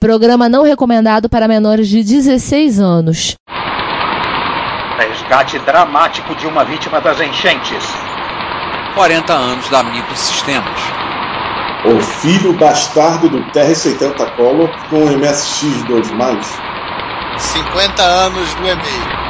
Programa não recomendado para menores de 16 anos. Resgate dramático de uma vítima das enchentes. 40 anos da Microsistemas. O filho bastardo do TR-70 Collor com o MSX2+. 50 anos do e-mail.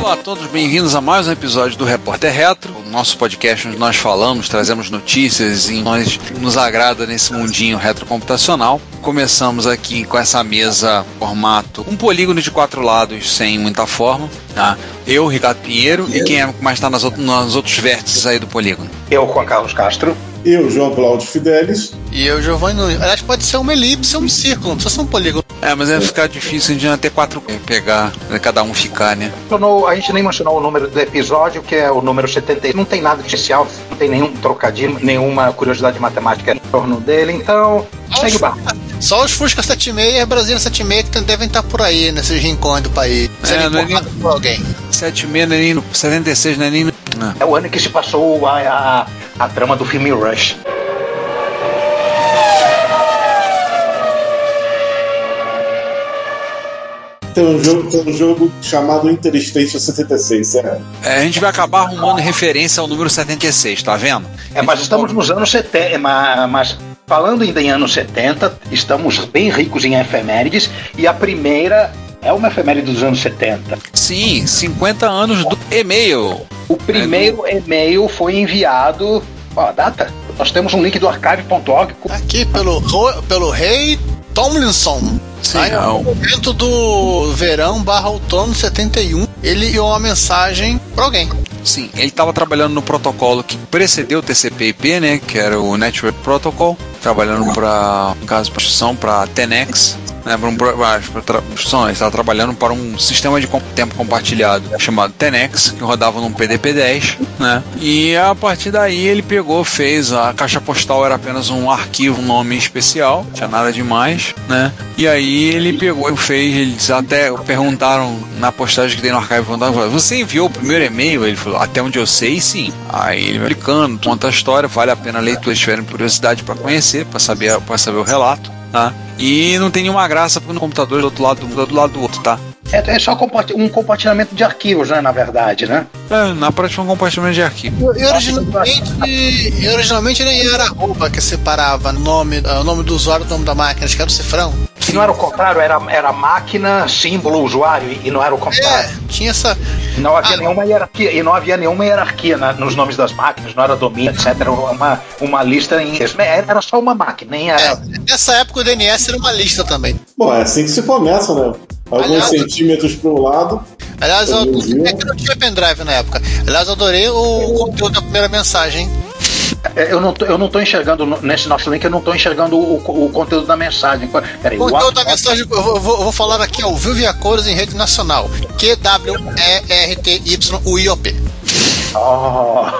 Olá a todos, bem-vindos a mais um episódio do Repórter Retro, o nosso podcast onde nós falamos, trazemos notícias e nós nos agrada nesse mundinho retrocomputacional. Começamos aqui com essa mesa formato um polígono de quatro lados sem muita forma. Tá? Eu, Ricardo Pinheiro, e quem é mais está nas, nos outros vértices aí do polígono? Eu, Juan Carlos Castro. Eu, João Cláudio Fidelis. E eu, Giovanni Nunes. Aliás, pode ser uma elipse ou um círculo, não precisa ser um polígono. É, mas vai ficar difícil de ter quatro pegar, né, cada um ficar, né? A gente nem mencionou o número do episódio, que é o número 70. Não tem nada de especial, não tem nenhum trocadilho, nenhuma curiosidade matemática em torno dele, então segue o. Só os Fusca 76 e a Brasília 76 que devem estar por aí, nesses rincões do país. É, não é nem... por alguém. 76 não é nem no... 76 não é nem no... Não. É o ano que se passou a, a, a trama do filme Rush. Tem um jogo, tem um jogo chamado Interstate 76, é. é. A gente vai acabar arrumando referência ao número 76, tá vendo? É, mas estamos nos anos 70, mas falando ainda em anos 70, estamos bem ricos em efemérides e a primeira é uma efeméride dos anos 70. Sim, 50 anos do e-mail. O primeiro é do... e-mail foi enviado. Ó, a data? Nós temos um link do archive.org. Aqui pelo, pelo rei Tomlinson. Sim, Aí, no momento do verão barra outono 71, ele enviou uma mensagem para alguém. Sim, ele estava trabalhando no protocolo que precedeu o TCP/IP, né, que era o Network Protocol, trabalhando para, no caso, para Tenex, né, para um, estava trabalhando para um sistema de tempo compartilhado chamado Tenex, que rodava num PDP-10, né? E a partir daí ele pegou, fez a caixa postal era apenas um arquivo, um nome especial, tinha nada demais, né? E aí ele pegou fez, eles até perguntaram na postagem que tem no arquivo, você enviou o primeiro e-mail? Ele falou, até onde eu sei, sim. Aí ele explicando, conta a história, vale a pena ler, se tiverem curiosidade para conhecer, para saber, para saber o relato tá? E não tem nenhuma graça no computador do outro lado do, do lado do outro, tá? É, é só um compartilhamento de arquivos, né? Na verdade, né? É, na prática é um compartilhamento de arquivos. E, originalmente, originalmente nem era roupa que separava o nome, o nome do usuário do nome da máquina, acho que era o cifrão. Se não era o contrário, era, era máquina, símbolo, usuário, e não era o contrário. É, tinha essa. Não havia ah, nenhuma hierarquia, e não havia nenhuma hierarquia na, nos nomes das máquinas, não era domínio, etc. Era uma, uma lista em. Era só uma máquina, nem era. É, nessa época o DNS era uma lista também. Bom, é assim que se começa, né? Alguns Aliás, centímetros para um lado. Aliás, eu, é que não tinha pendrive na época. Aliás, eu adorei o conteúdo da primeira mensagem. É, eu não, tô, eu não tô enxergando nesse nosso link, eu não tô enxergando o, o conteúdo da mensagem. Peraí, o conteúdo da mensagem, eu vou, vou, vou, falar aqui ao vivo e a cores em rede nacional. Q-W-E-R-T-Y-U-I-O-P. Oh.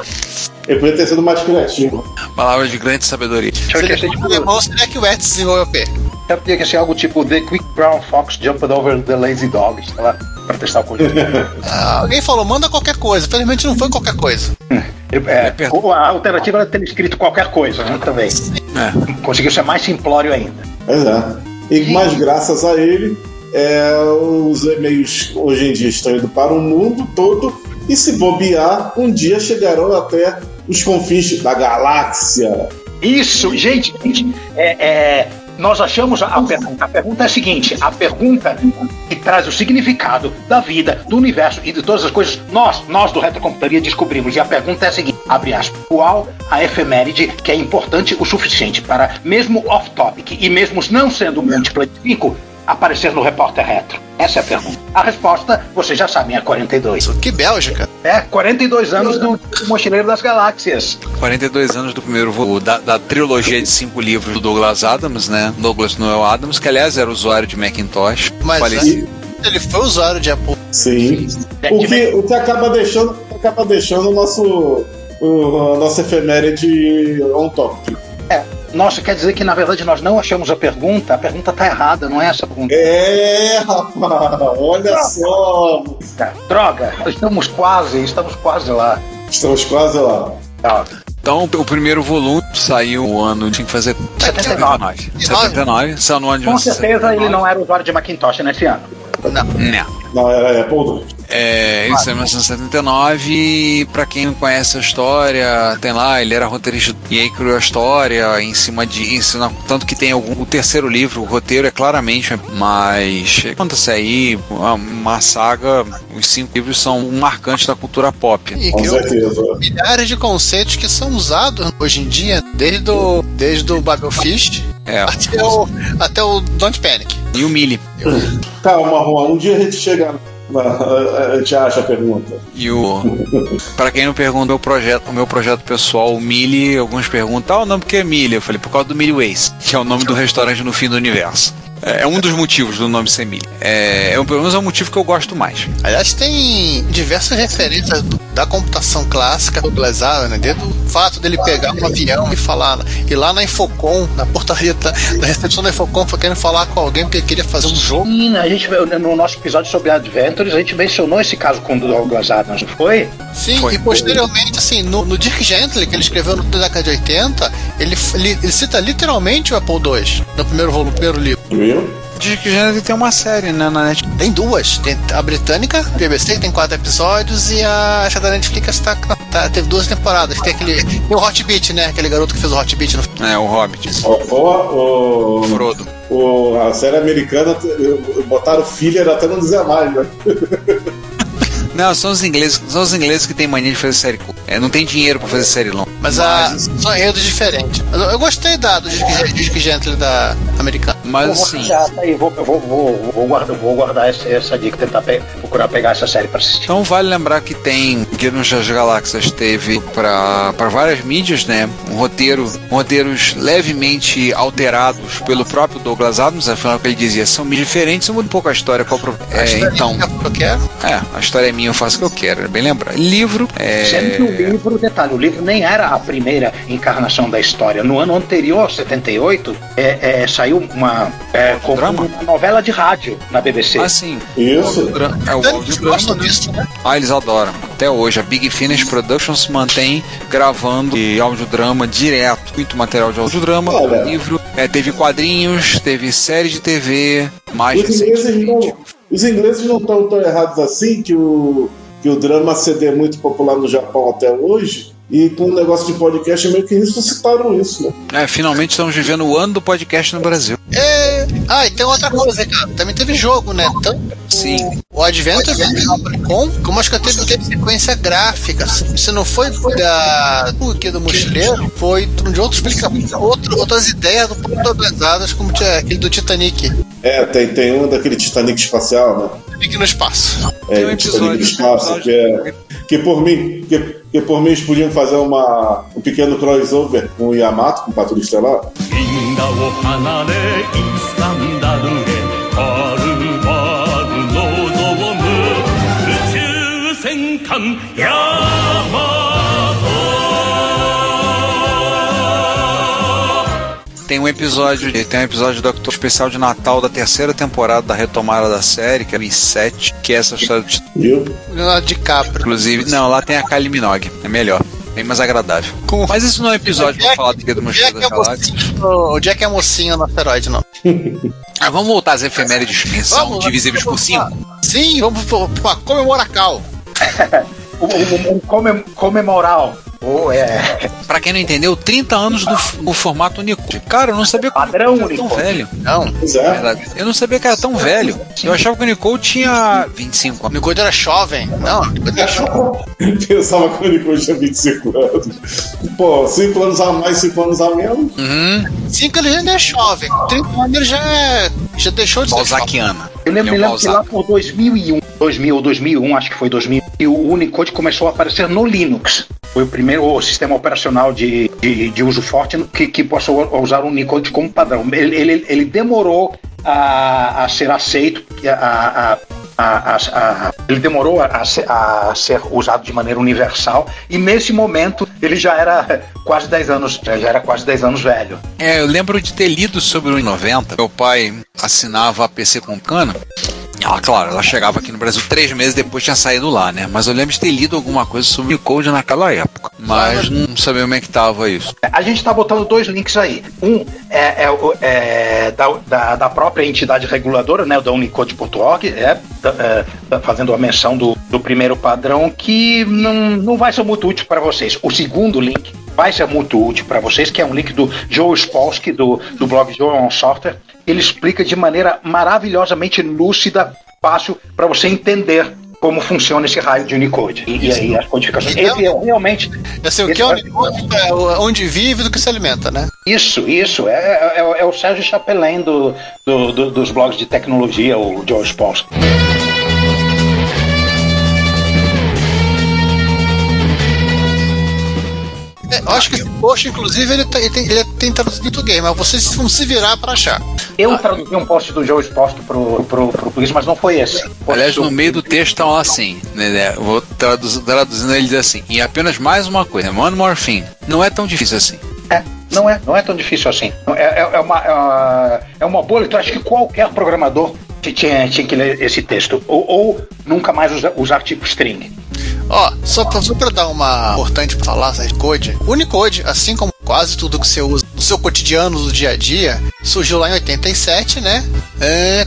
Eu podia ter sido mais criativo. Palavra de grande sabedoria. Se ele tipo, alemão, seria que o Ets desenvolveu o P. Eu podia que ser algo tipo The Quick Brown Fox Jumped Over the Lazy Dog, sei lá, pra testar o conteúdo. ah, alguém falou, manda qualquer coisa. Felizmente não foi qualquer coisa. É, a alternativa era ter escrito qualquer coisa, né, também. É. Conseguiu ser mais simplório ainda. Pois é. E mais graças a ele, é, os e-mails hoje em dia estão indo para o mundo todo e se bobear, um dia chegarão até os confins da galáxia. Isso, gente, gente é, é, nós achamos a pergunta. A pergunta é a seguinte: a pergunta que traz o significado da vida, do universo e de todas as coisas, nós, nós do Retrocomputaria descobrimos. E a pergunta é a seguinte: abre aspas. Qual a efeméride que é importante o suficiente para, mesmo off-topic e mesmo não sendo múltipla de 5, aparecer no Repórter Retro? Essa é a pergunta. A resposta, vocês já sabem, é 42. Que Bélgica? É, 42 anos do Mochileiro das Galáxias. 42 anos do primeiro voo da, da trilogia de cinco livros do Douglas Adams, né? Douglas Noel Adams, que aliás era usuário de Macintosh. Mas falecido. ele foi usuário de Apple. Sim. O que, o que acaba deixando, acaba deixando o nosso, o, a nossa efeméride on top. É, Nossa, quer dizer que na verdade nós não achamos a pergunta? A pergunta tá errada, não é essa pergunta? É, rapaz, olha só. Droga, estamos quase, estamos quase lá. Estamos quase lá. Então, o primeiro volume saiu o ano, tinha que fazer 79. 79, saiu no ano de Com certeza ele não era usuário de Macintosh nesse ano. Não. Não. Não, era Apple II. É, isso é 1979 e pra quem não conhece a história, tem lá, ele era roteirista e aí criou a história em cima de tanto que tem algum, o terceiro livro, o roteiro é claramente, mas conta-se aí uma, uma, saga, os cinco livros são um marcante da cultura pop. E Com certeza. milhares de conceitos que são usados hoje em dia, desde o, desde o Babelfish é. até, o, até o Don't Panic. E o Millie. Calma, Juan, um dia a gente chega a gente acha a pergunta. E o. pra quem não perguntou o projeto, o meu projeto pessoal, o Mili, alguns perguntam, ah, não, porque é Mili? Eu falei, por causa do Mili Ways, que é o nome do restaurante no fim do universo. É, é um dos motivos do nome ser Millie. É, é, pelo menos é o motivo que eu gosto mais. Aliás, tem diversas referências da computação clássica do Blazar, né? Desde o fato dele pegar um avião e falar, e lá na Infocom, na portaria da, da recepção da Infocom, foi querendo falar com alguém porque queria fazer um jogo. Sim, a gente, no nosso episódio sobre Adventures, a gente mencionou esse caso com o Douglas Adams, não foi? Sim, foi. e posteriormente, assim, no, no Dirk Gently, que ele escreveu no década de 80, ele, ele, ele cita literalmente o Apple II no primeiro volume, no primeiro livro. Viu? Dick Gently tem uma série, né, na Netflix. Tem duas. Tem a britânica, BBC, que tem quatro episódios, e a essa da Netflix tá, tá, teve duas temporadas. Tem aquele. Tem o Hot Beat, né? Aquele garoto que fez o Hot Beat no É, o Hobbit. O, o, o Frodo. O, a série americana botaram filler até não dizer mais, né? Não, são os ingleses, são os ingleses que têm mania de fazer série curta. É, não tem dinheiro pra fazer série longa. Mas, Mas a, são enredos diferentes. Eu, eu gostei da, do Disque Gently da americana. Mas assim. Já, tá aí, vou, vou, vou, vou, guardar, vou guardar essa, essa dica, tentar pe procurar pegar essa série pra assistir. Então vale lembrar que tem Guia das Galáxias teve pra, pra várias mídias, né? Um roteiro, roteiros levemente alterados pelo próprio Douglas Adams, afinal que ele dizia, são mídias diferentes, muda um pouco a história. Qual pro... é, então. É, a história é minha, eu faço o que eu quero, é bem lembrar. Livro. É... Sempre o livro, detalhe, o livro nem era a primeira encarnação da história. No ano anterior, 78, é, é, saiu uma, é, uma novela de rádio na BBC. Ah, sim. Isso. É o audiodrama. Né? Ah, eles adoram. Até hoje, a Big Finish Productions mantém gravando audiodrama direto. Muito material de audiodrama, Olha. livro. É, teve quadrinhos, teve série de TV, mais os ingleses, não, os ingleses não estão tão errados assim que o, que o drama CD é muito popular no Japão até hoje e com o negócio de podcast meio que ressuscitaram isso, né? É, finalmente estamos vivendo o ano do podcast no Brasil. É. Ah, e tem outra coisa, cara. Também teve jogo, né? Então, Sim. O Adventure com, como acho que teve, teve sequência gráfica. Se não foi da do que do mochileiro, foi de outros outro, outras ideias do organizadas, como aquele do Titanic. É, tem, tem um daquele Titanic espacial, né? Titanic no espaço. É, tem um episódio, Titanic no espaço, que é que por mim, que, que por mim eles podiam fazer uma, um pequeno crossover com o Yamato, com o Patrulha Estelar. Tem um episódio, tem um episódio do Doctor Especial de Natal da terceira temporada da retomada da série, que é em 7, que é essa história de. Viu? De Capra. Inclusive, não, lá tem a Kylie Minogue. É melhor. Bem mais agradável. Com... Mas isso não é um episódio pra falar do Guia do Mochileiro das Galáxias. O Jack é mocinho no asteroide, não. ah, vamos voltar às efemérides que são divisíveis por 5? Sim, vamos pra comemoracal. o, o, o comem, comemoral. Oh, é. Pra quem não entendeu, 30 anos do, formato Unicode. Cara, eu não sabia que Padrão era tão velho. Não. É. Eu não sabia que era tão velho. Eu achava que o Unicode tinha 25 anos. O Unicode era jovem. Não, o Unicode era jovem. Pensava que o Unicode tinha 25 anos. Pô, 5 anos a mais, 5 anos a menos. Uhum. 5 ele ainda é jovem. 30 anos ele já, é, já deixou de ser Balzaquiana. Eu lembro, é um lembro que lá por 2001, 2000 ou 2001, acho que foi 2000, e o Unicode começou a aparecer no Linux. Foi o primeiro sistema operacional de, de, de uso forte que, que passou a usar o Unicode como padrão. Ele, ele, ele demorou a, a ser aceito, a, a, a- a- ele demorou a ser usado de maneira universal e nesse momento ele já era quase 10 anos, já era quase 10 anos velho. É, eu lembro de ter lido sobre o 90. Meu pai assinava a PC com cana. Ela, claro, ela chegava aqui no Brasil três meses depois tinha saído lá, né? Mas eu lembro de ter lido alguma coisa sobre o Code naquela época. Mas não sabia como é que tava isso. A gente está botando dois links aí. Um é, é é da, da, da própria entidade reguladora, né, da Unicode.org, é, da- é, da- fazendo a menção do, do primeiro padrão, que não, não vai ser muito útil para vocês. O segundo link vai ser muito útil para vocês, que é um link do Joe Spolsky, do, do blog Joe on Software. Ele explica de maneira maravilhosamente lúcida, fácil, para você entender como funciona esse raio de Unicode. E, e aí as codificações. Esse é realmente Assim, o que é Unicode é o- onde vive do que se alimenta, né? Isso, isso. É, é, é o- é Sérgio Chapelain do, do- do- dos blogs de tecnologia, o George Pauls. É, eu acho que esse post, inclusive, ele, tá- ele tem, ele tem traduzido em português, mas vocês vão se virar pra achar. Eu traduzi um post do George Pauls pro, pro, pro português, mas não foi esse. Aliás, no meio do texto estão assim, né? Eu Vou traduz- traduzindo ele diz assim, e apenas mais uma coisa, one more thing, não é tão difícil assim. É, não é, não é tão difícil assim. É, é- é uma, é uma, é uma boa leitura. Acho que qualquer programador tinha, tinha que ler esse texto. Ou, ou nunca mais usar, usar tipo string. Ó, só pra, só pra dar uma importante pra falar sobre Code, Unicode, assim como quase tudo que você usa no seu cotidiano, do dia a dia, surgiu lá em 87, né? É?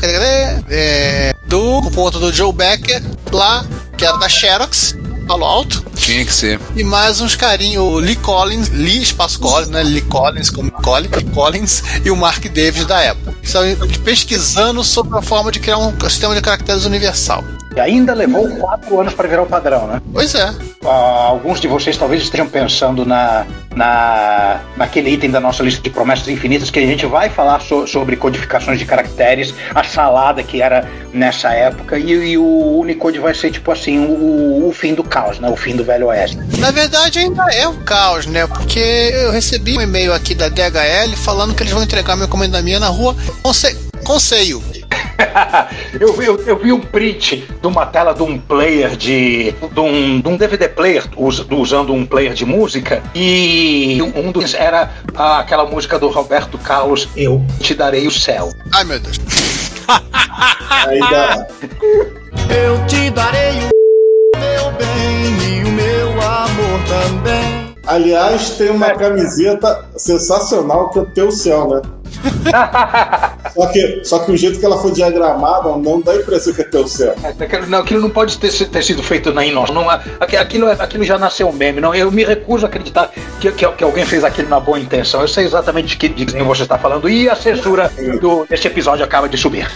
É, do ponto do Joe Becker, lá, que era da Xerox, Palo Alto, Tinha que ser. e mais uns carinhos, o Lee Collins, Lee Espaço Collins, né? Lee Collins, como Collins, Collins e o Mark Davis da época. Estão pesquisando sobre a forma de criar um sistema de caracteres universal. E ainda levou quatro anos para virar o padrão, né? Pois é. Ah, alguns de vocês talvez estejam pensando na, na, naquele item da nossa lista de promessas infinitas que a gente vai falar so- sobre codificações de caracteres, a salada que era nessa época, e, e o Unicode vai ser tipo assim, o, o fim do caos, né? O fim do Velho Oeste. Na verdade, ainda é um caos, né? Porque eu recebi um e-mail aqui da DHL falando que eles vão entregar minha encomenda minha na rua Conce Conceio. eu, vi, eu, eu vi um print de uma tela de um player de. de um, de um DVD player us- usando um player de música e um dos era ah, aquela música do Roberto Carlos Eu Te Darei o Céu. Ai, meu Deus. Aí dá. Eu te darei o meu bem e o meu amor também. Aliás, tem uma camiseta sensacional que é o teu céu, né? só, que, só que o jeito que ela foi diagramada não dá a impressão que é teu céu. Aquilo não, aquilo não pode ter, ter sido feito na Inos. Não, aqu- aquilo, é- aquilo já nasceu meme. Não, eu me recuso a acreditar que, que, que alguém fez aquilo na boa intenção. Eu sei exatamente de que de quem você está falando. E a censura do, desse episódio acaba de subir.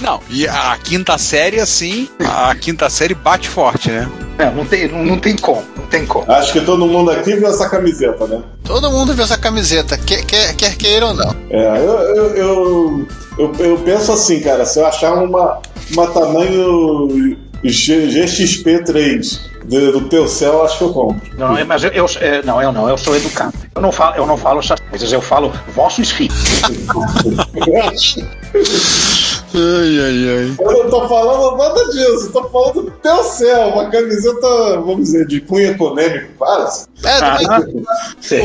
Não, e a quinta série, assim, a quinta série bate forte, né? Não, não tem, não, não tem como. Não tem como. Acho que todo mundo aqui viu essa camiseta, né? Todo mundo viu essa camiseta, quer, quer, quer queira ou não. É, eu, eu, eu, eu, eu penso assim, cara, se eu achar uma, uma tamanho G- GXP3 do, do teu céu, acho que eu compro. Não, mas eu, eu- é, não, eu não, eu sou educado. Eu não falo, eu não falo essas coisas, eu falo vossos filhos. Ai, ai, ai. Eu não tô falando nada disso, eu tô falando do teu céu, uma camiseta, vamos dizer, de cunho econômico, quase. É, Ah, também- sei.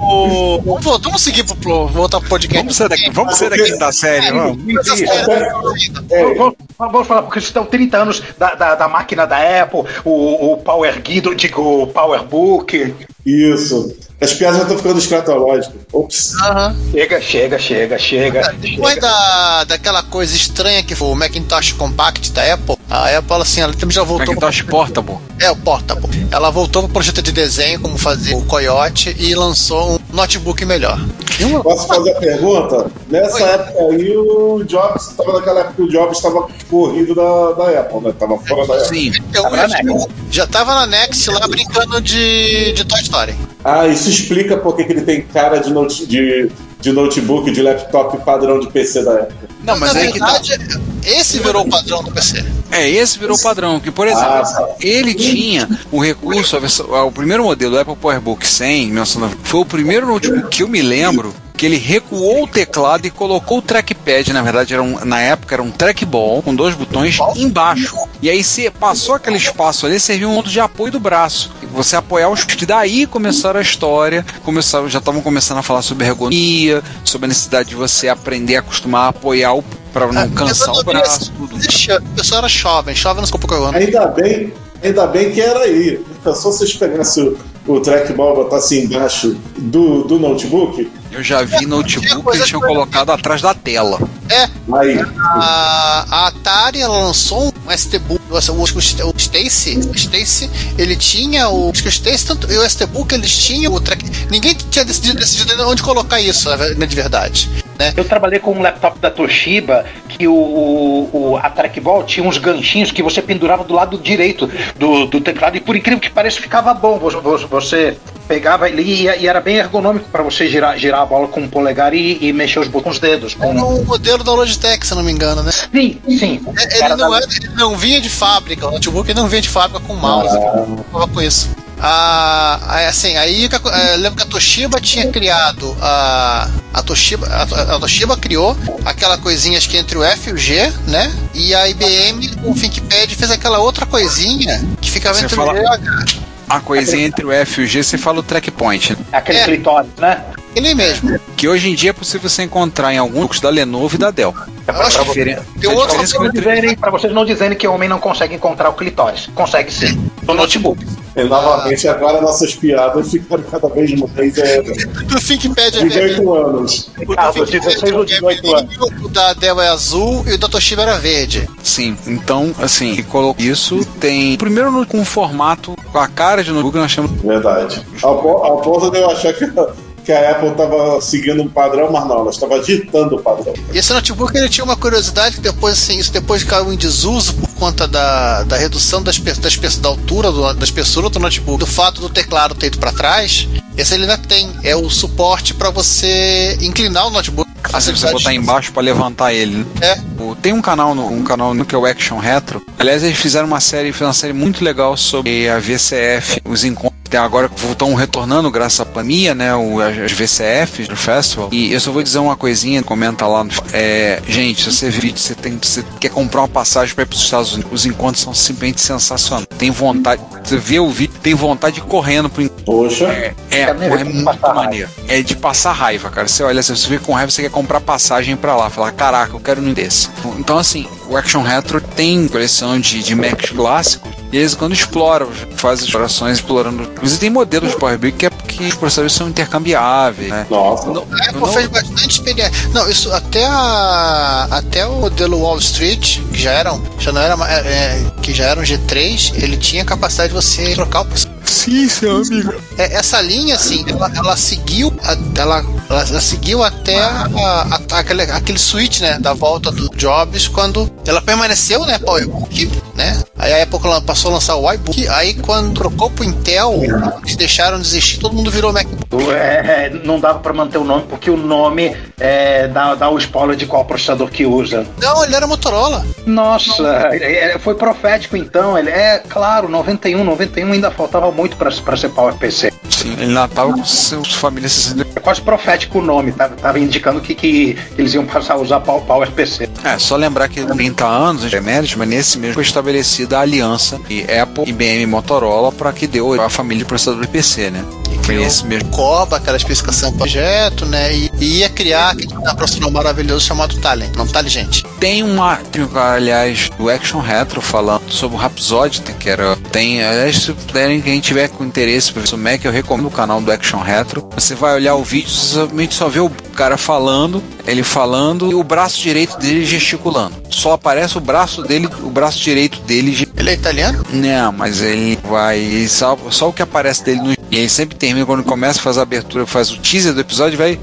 o- vamos, vamos seguir pro, pro voltar pro podcast. Vamos ser daqui, vamos ser da quinta série, vamos. Série- Vamos, vamos falar, porque estão 30 anos da, da, da máquina da Apple, o, o Power Guido, digo, o PowerBook. Isso. As piadas já estão ficando escatológicas. Ops. Aham. Chega, chega, chega, chega. Depois chega. da, daquela coisa estranha que foi o Macintosh Compact da Apple, a Apple, assim, ela também já voltou. Macintosh Portable. É, o Portable. Ela voltou pro projeto de desenho, como fazer o Coyote, e lançou um notebook melhor. Uma- Posso fazer a pergunta? Nessa Oi. época aí, o Jobs, estava naquela época que o Jobs estava corrido da, da Apple, né? Tava fora da Apple. Sim. Eu Tava na já, Next. já tava na Next lá brincando de, de Toy Story. Ah, isso explica porque que ele tem cara de, note- de, de notebook, de laptop padrão de PC da época. Não, mas Na aí que tá. verdade, esse virou o padrão do PC. É, esse virou padrão, que por exemplo, Ah, ele tinha o recurso, a versão- o primeiro modelo do Apple PowerBook 100, 1990, foi o primeiro notebook que eu me lembro que ele recuou o teclado e colocou o trackpad, na verdade era um, na época era um trackball com dois botões embaixo. E aí você passou aquele espaço ali, serviu um ponto de apoio do braço. E você apoiar os daí começaram a história, começaram, já estavam começando a falar sobre ergonomia, sobre a necessidade de você aprender a acostumar a apoiar o para não cansar o braço, tudo. O pessoal era jovem, jovem nos computadores. Ainda bem, ainda bem que era aí. Só se pegassem o, trackball e botassem embaixo do, do notebook, Eu já vi notebook que eles tinham colocado atrás da tela. É, aí. a, a Atari ela lançou um STBook, o, o, o Stacy, o Stacy, ele tinha o, acho que o Stacy tanto, e o STBook eles tinham o track, ninguém tinha decidido, decidido onde colocar isso, na de verdade, né? Eu trabalhei com um laptop da Toshiba que o, o, a trackball tinha uns ganchinhos que você pendurava do lado direito do, do teclado e por incrível que pareça ficava bom. Você, pegava ele e, e era bem ergonômico para você girar, girar a bola com o polegar e, e mexer os botões com os dedos. Com... Era o modelo da Logitech, se eu não me engano, né? Sim, sim. É, Ele Era não, da- era, ele não vinha de fábrica, o notebook não vinha de fábrica com mouse, tava com isso. Ah, aí, assim, aí que a- eh, lembro que a Toshiba tinha criado a a Toshiba, a, a Toshiba criou aquela coisinha acho que entre o F e o G, né? E a IBM com o ThinkPad fez aquela outra coisinha que ficava Você entre fala- o G e o H. A coisinha entre o F e o G, você fala o trackpoint, né? Aquele É. clitóris, né? Ele mesmo. que hoje em dia é possível você encontrar em alguns da Lenovo e da Dell. Diferen- tem a diferença é que Pra o tre- dizerem- Pra vocês não dizerem que o homem não consegue encontrar o clitóris. Consegue sim. No notebook. E novamente, agora nossas piadas ficaram cada vez mais é, o ThinkPad é de vermelho. 18 anos. O do Ah, ThinkPad 16 ou é 18 anos. vermelho, O da Dell é azul e o da Toshiba era verde. Sim, então, assim, colocou isso tem. Primeiro no- com o formato, com a cara de notebook, nós temos. Verdade. Ao ponto de eu achar que, que a Apple estava seguindo um padrão, mas não, ela estava ditando o padrão. E esse notebook ele tinha uma curiosidade que depois, assim, isso depois caiu em desuso por conta da, da redução das, espe- da, espe- da altura do, da espessura do notebook, do fato do teclado ter ido para trás. Esse ele ainda tem, é o suporte para você inclinar o notebook. Assim, você botar embaixo pra levantar ele. né? É. Tem um canal no um canal no que é o Action Retro. Aliás, eles fizeram uma série, foi uma série muito legal sobre a VCF, os encontros. Tem agora estão retornando graças à pandemia, né? o- As VCF do festival. E eu só vou dizer uma coisinha, comenta lá. No, é, gente, se você vídeo, você, tem, você quer comprar uma passagem para ir para os Estados Unidos, os encontros são simplesmente sensacionais. Tem vontade, você vê o vídeo, tem vontade de ir correndo pro. Poxa, É, é, é muito maneiro. É de passar raiva, cara. Você olha, se você vê com raiva, você quer comprar passagem pra lá. Falar, caraca, eu quero um desse. Então, assim, o Action Retro tem coleção de, de Macs clássicos. E eles, quando exploram, faz explorações explorando. Inclusive, tem modelos de Power BI que é porque os processadores são intercambiáveis, né? nossa. Não- A Apple não- fez bastante experiência. Não, isso até a, até o modelo Wall Street, que já eram, já não era, é, é, que já era um G3, ele tinha capacidade de você trocar o. Sim, seu amigo. É, essa linha, assim, ela, ela seguiu, a- ela, ela, seguiu até a- a- aquele, aquele switch, né, da volta do Jobs, quando ela permaneceu, né, PowerBook, né, aí a Apple passou a lançar o iBook, aí quando trocou pro Intel, eles deixaram de existir, todo mundo virou MacBook. É, não dava pra manter o nome, porque o nome é, dá, dá o spoiler de qual processador que usa. Não, ele era Motorola. Nossa, é, foi profético então. Ele é claro, 91, 91 ainda faltava muito pra, pra ser PowerPC. Sim, ele natava com seus famílias 60. É quase profético o nome, tava, tava indicando que, que eles iam passar a usar Pow- PowerPC. É, só lembrar que 30 anos de mérito, mas nesse mesmo foi estabelecida a aliança e Apple, IBM e Motorola para que deu a família de processador de PC, né? Foi criou nesse mesmo. Coba, aquela especificação do projeto, né? E, e ia criar aquele profissional maravilhoso chamado Talent, não Taligente. Tem uma, tem, aliás, do Action Retro falando sobre o Rhapsody, que era. Tem, aliás, se puderem, quem tiver com interesse para ver o Mac, eu recomendo o canal do Action Retro. Você vai olhar o vídeo, você somente só vê o cara falando, ele falando e o braço direito dele gesticulando. Só aparece o braço dele, o braço direito dele Ele é italiano? Não, mas ele vai. Só, só o que aparece dele no. E ele sempre termina quando começa a fazer a abertura, faz o teaser do episódio, vai.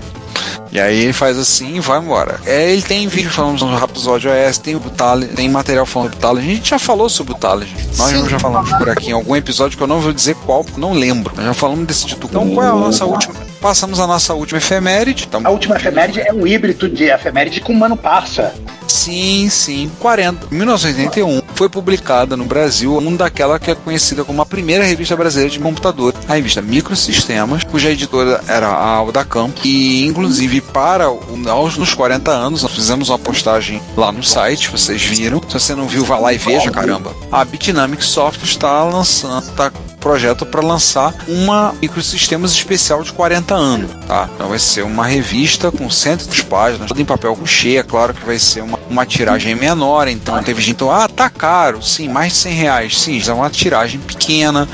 E aí ele faz assim e vai embora. É, ele tem vídeo falando sobre o Rhapsody OS, tem o Talent, tem material falando do Talent. A gente já falou sobre o Talent. Nós Sim. já falamos por aqui em algum episódio que eu não vou dizer qual, porque não lembro. Nós já falamos desse título. Então qual é a nossa última? Passamos a nossa última efeméride. Então, A última efeméride é um híbrido de efeméride com Mano Parça. Sim, sim. 40. Em 1981 foi publicada no Brasil um daquela que é conhecida como a primeira revista brasileira de computador, a revista Microsistemas, cuja editora era a Alda Campo. E inclusive para o- aos nos 40 anos nós fizemos uma postagem lá no site, vocês viram. Se você não viu, vá lá e veja, caramba. A Bitnamic Software está lançando, está projeto para lançar uma microsistemas especial de 40 anos, tá? Então vai ser uma revista com 100 páginas, toda em papel couché, é claro que vai ser uma, uma tiragem menor, então teve gente, ah, tá caro, sim, mais de 100 reais, sim, é uma tiragem pequena,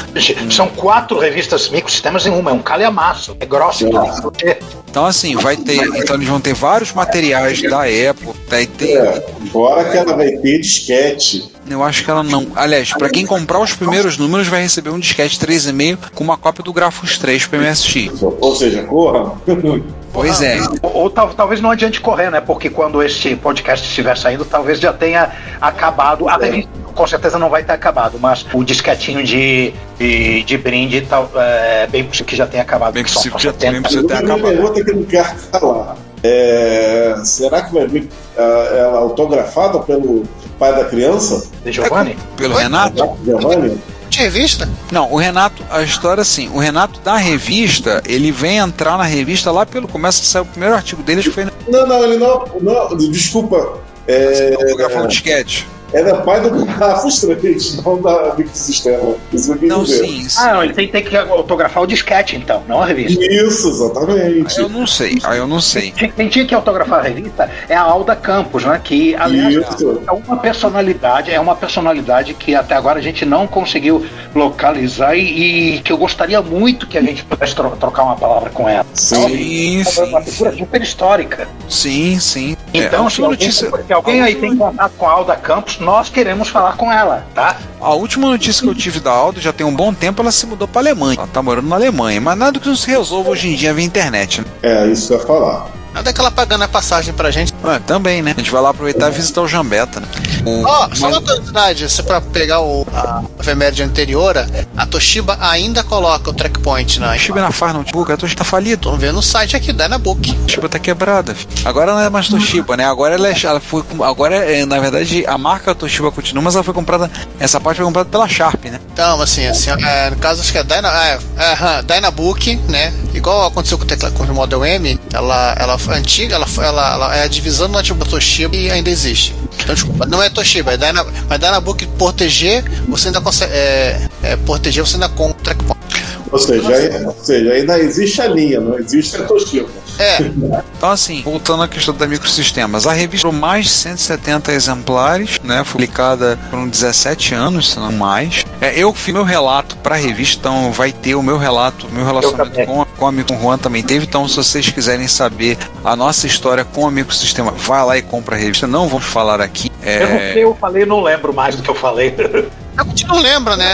São quatro revistas microsistemas em uma, é um calhamaço. É grosso. É. então assim, vai ter, então eles vão ter vários materiais da Apple, daí tem, É, fora que ela vai ter disquete. eu acho que ela não, aliás, para quem comprar os primeiros números vai receber um disquete 3,5 com uma cópia do Grafos 3 para MSX. Ou seja, corra. Pois é, Ou, ou tal- talvez não adiante correr, né? Porque quando este podcast estiver saindo, talvez já tenha acabado. A revista com certeza não vai ter acabado, mas o disquetinho de, de, de brinde tal, é bem possível que já tenha acabado. Bem possível que já 70. tenha- Você tem Uma acabado. pergunta que eu não quero falar. É, será que vai vir ah, ela autografada pelo pai da criança? De Giovanni? pelo Renato. Giovanni? De revista? Não, o Renato, a história é assim, o Renato da revista, ele vem entrar na revista lá pelo começa a sair o primeiro artigo dele, acho que foi Não, não, ele não. não desculpa. É, autografando disquete. Era pai do Grafos 3, não da Microsistema. Isso eu quis Não, sim, sim. Ah, não, ele tem, tem que autografar o disquete, então, não a revista. Isso, exatamente. Eu não sei, aí eu não sei. Quem quem tinha que autografar a revista é a Alda Campos, né? Que, aliás, Isso. é uma personalidade, é uma personalidade que até agora a gente não conseguiu localizar e, e que eu gostaria muito que a gente pudesse tro- trocar uma palavra com ela. Sim, É uma sim, figura super histórica. sim, sim. Então, é, se alguém, notícia, se alguém aí tem contato com a Alda Campos, nós queremos falar com ela, tá? a última notícia que eu tive da Aldo já tem um bom tempo, ela se mudou pra Alemanha. Ela tá morando na Alemanha, mas nada que não se resolva hoje em dia via internet, né? É, isso que eu ia falar. Nada que ela pagando a passagem pra gente. Ah, também, né? A gente vai lá aproveitar e visitar o Jambeta, né? O- Ó, só mas- uma curiosidade, se pra pegar o, a efeméride anterior, a Toshiba ainda coloca o trackpoint na. Toshiba na faz notebook, a Toshiba tá falido. Tô vendo no site aqui, Dynabook. A Toshiba tá quebrada. Agora não é mais Toshiba, né? Agora ela, é, ela foi. Agora, é, na verdade, a marca Toshiba continua, mas ela foi comprada. Essa parte foi comprada pela Sharp, né? Então, assim, assim é, no caso acho que é, Dyna, é, é Dynabook, né? Igual aconteceu com o teclado com o Model M, ela, ela foi antiga, ela, ela, ela é a divisão do notebook da Toshiba e ainda existe. Então, desculpa, não é Toshiba, é Dynabook por TG, você ainda consegue. É, é, TG você ainda compra. Ou seja, aí- ou seja, ainda existe a linha, não existe a Toshiba. É, Então, assim, voltando à questão da microsistemas, a revista foram mais de 170 exemplares, né? Foi publicada por 17 anos, se não mais. É, eu fiz meu relato para a revista, então vai ter o meu relato, meu relacionamento com, a- com, a, com o Juan também teve. Então, se vocês quiserem saber a nossa história com a microsistema, vai lá e compra a revista. Não vamos falar aqui. É, Eu não sei, eu falei, não lembro mais do que eu falei. a gente não lembra, né?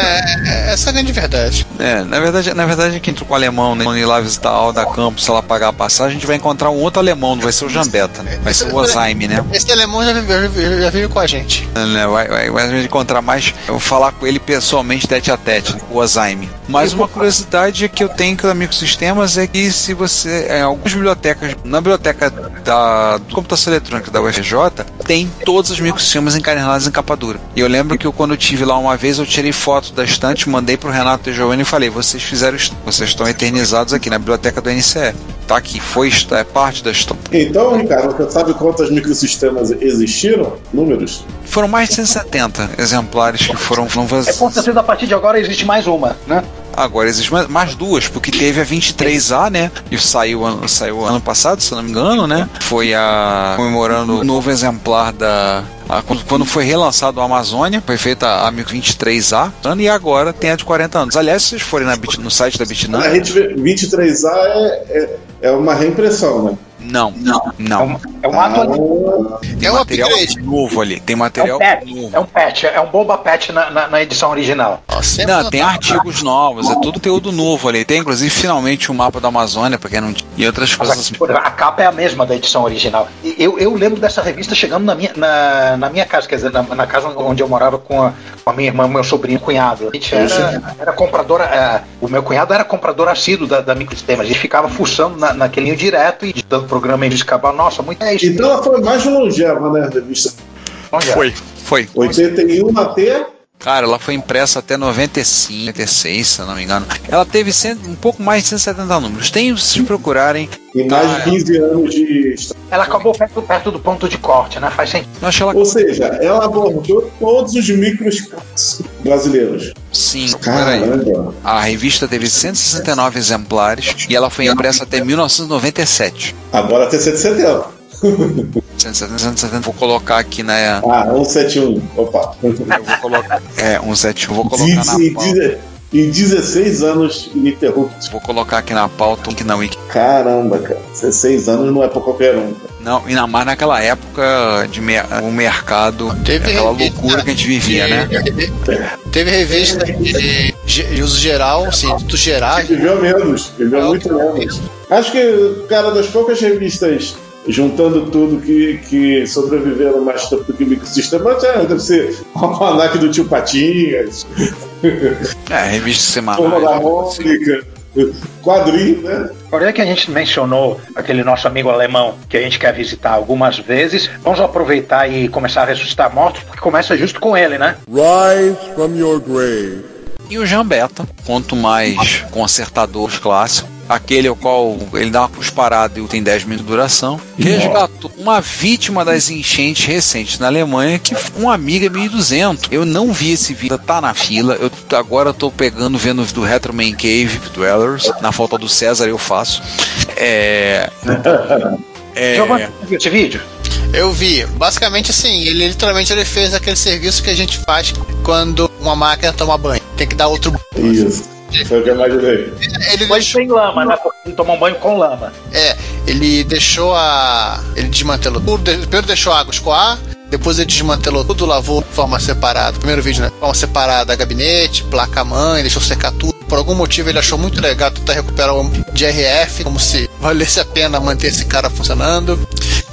É- Essa é a grande verdade. É, na verdade, na verdade, quem entrou com o alemão, né? Quando ir lá visitar a Alda Campos, se ela pagar a passagem, a gente vai encontrar um outro alemão, não vai ser o Jambeta, né? Vai ser o Ozaime, né? Esse alemão já vive, já já vive com a gente. Né, Vai, vai, vai a gente encontrar mais. Eu vou falar com ele pessoalmente, tete a tete, né, o Ozaime. Mas uma curiosidade que eu tenho com Microsistemas é que se você. Em algumas bibliotecas, na biblioteca da, do computação eletrônica da UFJ, tem todas as microsistemas encadernadas em capa dura. E eu lembro que eu, quando eu tive lá uma vez, eu tirei foto da estante, mandei pro Renato e Giovanni e falei: vocês fizeram vocês estão eternizados aqui na biblioteca do NCE. Tá aqui, foi é parte da história. Então, Ricardo, você sabe quantos microsistemas existiram? Números? Foram mais de 170 exemplares que foram. Não vou- É com certeza a partir de agora existe mais uma, né? Agora existe mais, mais duas, porque teve a 23A, né? E saiu, ano- saiu ano passado, se eu não me engano, né? Foi a comemorando o novo exemplar da. A- quando, foi relançado o Amazônia, foi feita a 23A, e agora tem a de 40 anos. Aliás, se vocês forem na no site da Bitnam, A gente vê 23A é, é, é uma reimpressão, né? Não, não, É não. um, é um atualização. Tem É um material upgrade. novo ali, tem É material um patch, novo. é um patch, é um bomba patch na, na, na edição original. Ó, sempre Não, tem artigos novos, é tudo conteúdo novo ali. Tem inclusive finalmente um mapa da Amazônia, pra quem não tinha, e outras Mas coisas a, assim. capa é a mesma da edição original. Eu, eu lembro dessa revista chegando na minha, na, na minha casa, quer dizer, na, na casa onde eu morava com a, com a minha irmã, meu sobrinho, cunhado. A gente era, era compradora, é, o meu cunhado era comprador assíduo da, da Microsistemas. A gente ficava fuçando na, naquele linho direto e editando programa cabal. Nossa, muito é 10. Então ela foi mais longeva, né, a revista? Foi, foi. 81 até. Cara, ela foi impressa até 95, 96, se eu não me engano. Ela teve cento- um pouco mais de 170 números. Tem, se procurarem. E mais Ah, de 15 anos de. Ela acabou perto, perto do ponto de corte, né? Faz sentido. Ou seja, ela abordou todos os micros brasileiros. Sim, peraí. Caramba. A revista teve 169 exemplares e ela foi impressa até 1997. Agora até 170. 170, 170, vou colocar aqui na. Ah, 171. Opa. Eu vou colocar. É, 17. Eu vou colocar Em na pauta. deze- em 16 anos ininterruptos. Vou colocar aqui na pauta que na Wiki. Caramba, cara. 16 anos não é pra qualquer um. cara. Não, ainda mais naquela época de mer o mercado, Teve aquela revista loucura que a gente vivia, né? Teve revista de, de uso geral, assim, do gerais. Viveu menos. Viveu É, muito menos. Acho que, cara, das poucas revistas juntando tudo que, que sobreviveram mais tempo do que o microsistema, é, deve ser o almanac do tio Patinhas, É, revista Turma da semanal. Mônica, quadrinho, né? Agora que a gente mencionou aquele nosso amigo alemão que a gente quer visitar algumas vezes, vamos aproveitar e começar a ressuscitar mortos, porque começa justo com ele, né? Rise from your grave. E o Jean Beta, quanto mais consertador clássico, aquele ao qual ele dá uma cusparada e tem 10 minutos de duração, resgatou uma vítima das enchentes recentes na Alemanha, que foi uma amiga 1200. Eu não vi esse vídeo, tá na fila. Eu agora tô pegando, vendo do Retro Man Cave Dwellers. Na falta do César, eu faço. É. é esse vídeo? Eu vi. Basicamente assim, ele literalmente ele fez aquele serviço que a gente faz quando uma máquina toma banho. Tem que dar outro. Isso. Foi o que eu imaginei. Ele Foi deixou, sem lama, né? Porque ele tomou um banho com lama. é, ele deixou a. Ele desmantelou tudo. de- Primeiro deixou a água escoar. Depois ele desmantelou tudo, lavou de forma separada. Primeiro vídeo, né? De forma separada, gabinete, placa-mãe, deixou secar tudo. Por algum motivo ele achou muito legal tentar recuperar o DRF, como se valesse a pena manter esse cara funcionando.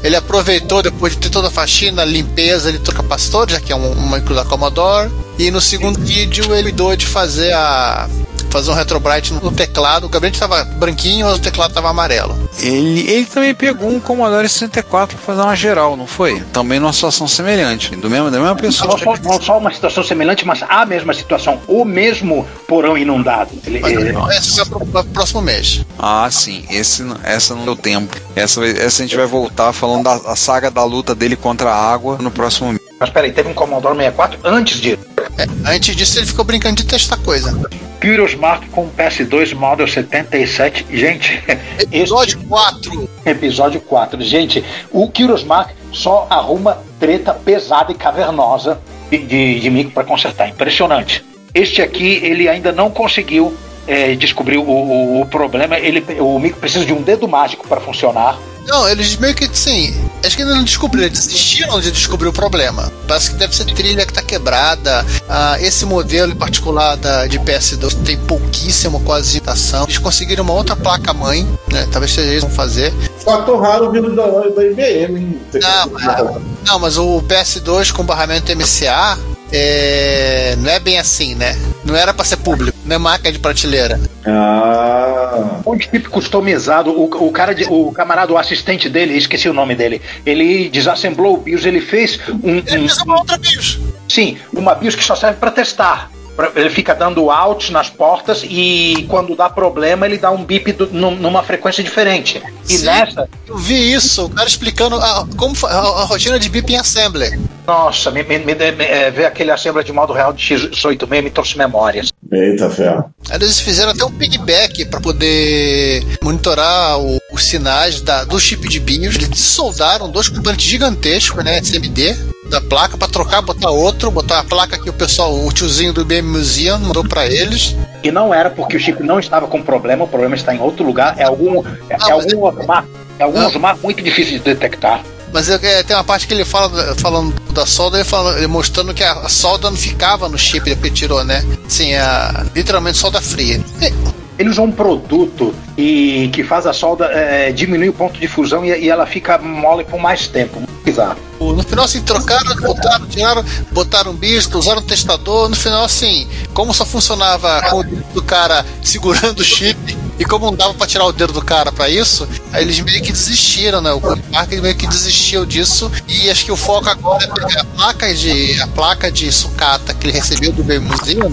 Ele aproveitou, depois de ter toda a faxina, limpeza, ele trocou capacitor, já que é um, uma micro da Commodore. E no segundo vídeo ele cuidou de fazer a. Fazer um retrobrite no teclado. O gabinete estava branquinho, mas o teclado estava amarelo. Ele, ele também pegou um Commodore 64 pra fazer uma geral, não foi? Também numa situação semelhante. Do mesmo, da mesma pessoa. Não só, não só uma situação semelhante, mas a mesma situação. O mesmo porão inundado. Ele, Mas ele- esse é pro próximo mês. Ah, sim. Esse, não- essa não deu tempo. Essa, essa a gente vai voltar falando da a saga da luta dele contra a água no próximo mês. Mas peraí, teve um Commodore 64 antes disso. É, antes disso, ele ficou brincando de testar coisa. Curious Mark com PS2 Model 77. Gente, Episódio 4. episódio 4. Gente, o Curious Mark só arruma treta pesada e cavernosa de, de, de micro para consertar. Impressionante. Este aqui, ele ainda não conseguiu é, descobrir o, o, o problema. Ele, o micro precisa de um dedo mágico para funcionar. Não, eles meio que, sim, acho que ainda não descobriram, eles desistiram de descobrir o problema. Parece que deve ser trilha que tá quebrada. Ah, esse modelo em particular da, de PS2 tem pouquíssimo quase imitação. Eles conseguiram uma outra placa-mãe, né? Talvez seja isso que vão fazer. Fator raro vindo da, da IBM, hein? Tem que- Não, Não, mas o PS2 com barramento MCA é, não é bem assim, né? Não era pra ser público, não é máquina de prateleira. Ah. Um chip customizado, o, o cara, de- o camarada, o assistente dele, esqueci o nome dele, ele desassemblou o BIOS, ele fez um, Ele um- fez uma outra BIOS. sim, uma BIOS que só serve para testar. Pra- Ele fica dando out nas portas e quando dá problema ele dá um bip do- num- numa frequência diferente. E Sim. nessa, Eu vi isso, o cara explicando a, como a, a rotina de BIP em assembly. Nossa, me, me, me, me- é, ver aquele assembly de modo real de X86 me trouxe memórias. Eita ferro. Eles fizeram até um piggyback para poder monitorar o- os sinais da- do chip de BIOS. Eles soldaram dois componentes gigantescos, né, SMD, da placa para trocar, botar outro, botar a placa que o pessoal, o tiozinho do IBM Museum mandou para eles. E não era porque o chip não estava com problema, o problema está em outro lugar, é algum, é, Ah, é mas algum outro mar, é alguns mar muito difícil de detectar. Mas é, tem uma parte que ele fala falando da solda, ele, fala, ele mostrando que a, solda não ficava no chip depois tirou, né? Assim, a, literalmente solda fria. É, Ele usou um produto e que faz a solda é, diminuir o ponto de fusão e, e ela fica mole por mais tempo. Bizarro. No final, assim, trocaram, botaram, tiraram, botaram bicho, usaram um testador. No final, assim, como só funcionava com o cara segurando o chip, E como não dava pra tirar o dedo do cara pra isso, aí eles meio que desistiram, né? O Parker meio que desistiu disso. E acho que o foco agora é pegar a placa de, a placa de sucata que ele recebeu do Game Museum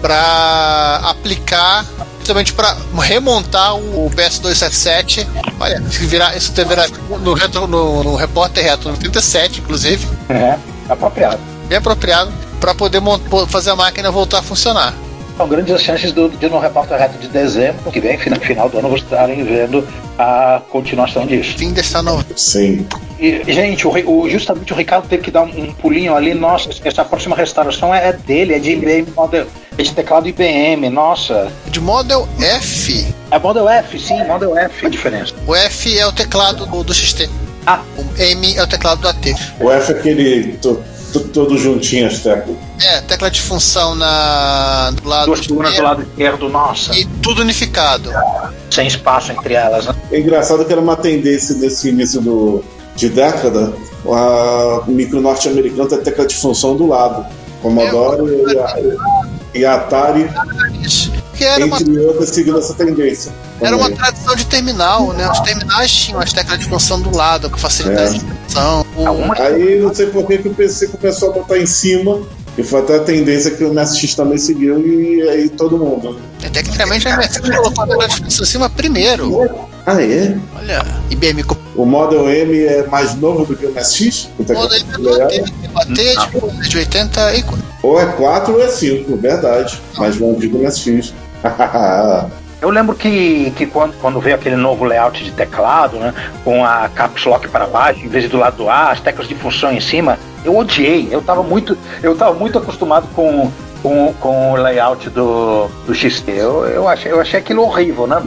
pra aplicar justamente para remontar o PS277. Olha, virar, isso deverá no, retro, no, no repórter retro no 37, inclusive, É, apropriado. bem apropriado, para poder fazer a máquina voltar a funcionar. São grandes as chances do, de no repórter reto de dezembro, que vem, final, final do ano, vocês estarem vendo a continuação disso. Fim desta novela. Sim. E, gente, o, o- justamente o Ricardo teve que dar um, um pulinho ali. Nossa, essa próxima restauração é, é dele, é de IBM Model. É de teclado IBM, nossa. De Model F. É Model F, sim, Model F. A diferença. O F é o teclado do, do XT. Ah. O M é o teclado do AT. O F é aquele to- to- todo juntinho as teclas. É, tecla de função na, do lado Duas colunas do esquerdo lado esquerdo, nossa. e tudo unificado. Sem espaço entre elas, né? É engraçado que era uma tendência nesse início do, de década, a micro norte-americano tem tecla de função do lado. Commodore e, a, e a Atari, Que era uma, entre outras, seguindo essa tendência. era uma também. tradição de terminal, né? Os terminais tinham as teclas de função do lado, com facilidade É. O- Algumas Aí não sei por que o PC começou a botar em cima, e foi até a tendência que o MSX também seguiu, e aí todo mundo. É, Tecnicamente a MSX colocou a função em cima primeiro. Ah, é? Olha, IBM O Model M é mais novo do que o MSX? O do legal? AT, o AT é de, de 80 e Ou é 4 ou é 5, verdade. Mais longo do que o MSX. Eu lembro que, que quando, quando veio aquele novo layout de teclado, né, com a caps lock para baixo, em vez de do lado do A, as teclas de função em cima, eu odiei. Eu estava muito, eu muito acostumado com, com, com o layout do, do XT. Eu, eu, achei, eu achei aquilo horrível, né?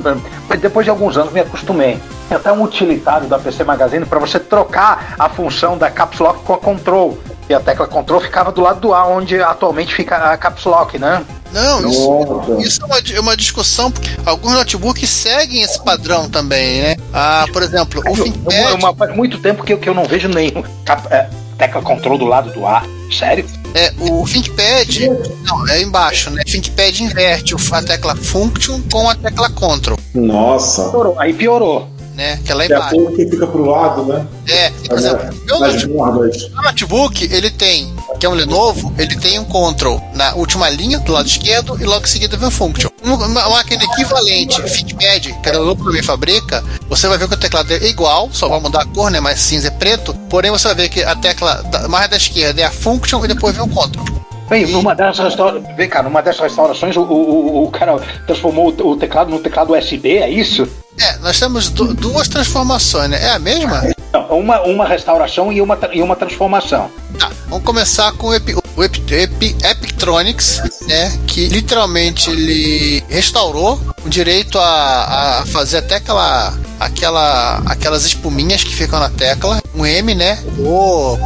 Mas depois de alguns anos me acostumei. Tem até um utilitário da PC Magazine para você trocar a função da caps lock com a control. E a tecla control ficava do lado do A, onde atualmente fica a caps lock, né? Não, isso, isso é uma, é uma discussão, porque alguns notebooks seguem esse padrão também, né? Ah, por exemplo, o ThinkPad, uma- faz muito tempo que eu, que eu não vejo nenhum cap- é, tecla control do lado do A. Sério? é, o ThinkPad, não, é embaixo, né? ThinkPad inverte o- a tecla Function com a tecla Control, Nossa. Piorou. Aí piorou. Né? Que é lá É a embaixo. cor que fica pro lado, né? É, por exemplo, meu Nas notebook, bordas. meu notebook, ele tem, que é um Lenovo, ele tem um Control na última linha, do lado esquerdo, e logo em seguida vem o Function. Uma, uma máquina equivalente, ThinkPad, que a Lenovo também fabrica, você vai ver que o teclado é igual, só vai mudar a cor, né? Mais cinza é preto. Porém, você vai ver que a tecla da- mais da esquerda é a Function e depois vem o Control. Bem, numa dessas restaura... Vem cá, numa dessas restaurações o, o, o cara transformou o, o teclado no teclado USB, é isso? É, nós temos du- duas transformações, né? É a mesma? Não, uma, uma restauração e uma, e uma transformação. Tá, vamos começar com o, Epi, o Epi, Epi, Epictronics, né? Que literalmente ele restaurou o direito a, a fazer até aquela, aquela, aquelas espuminhas que ficam na tecla. Um M, né?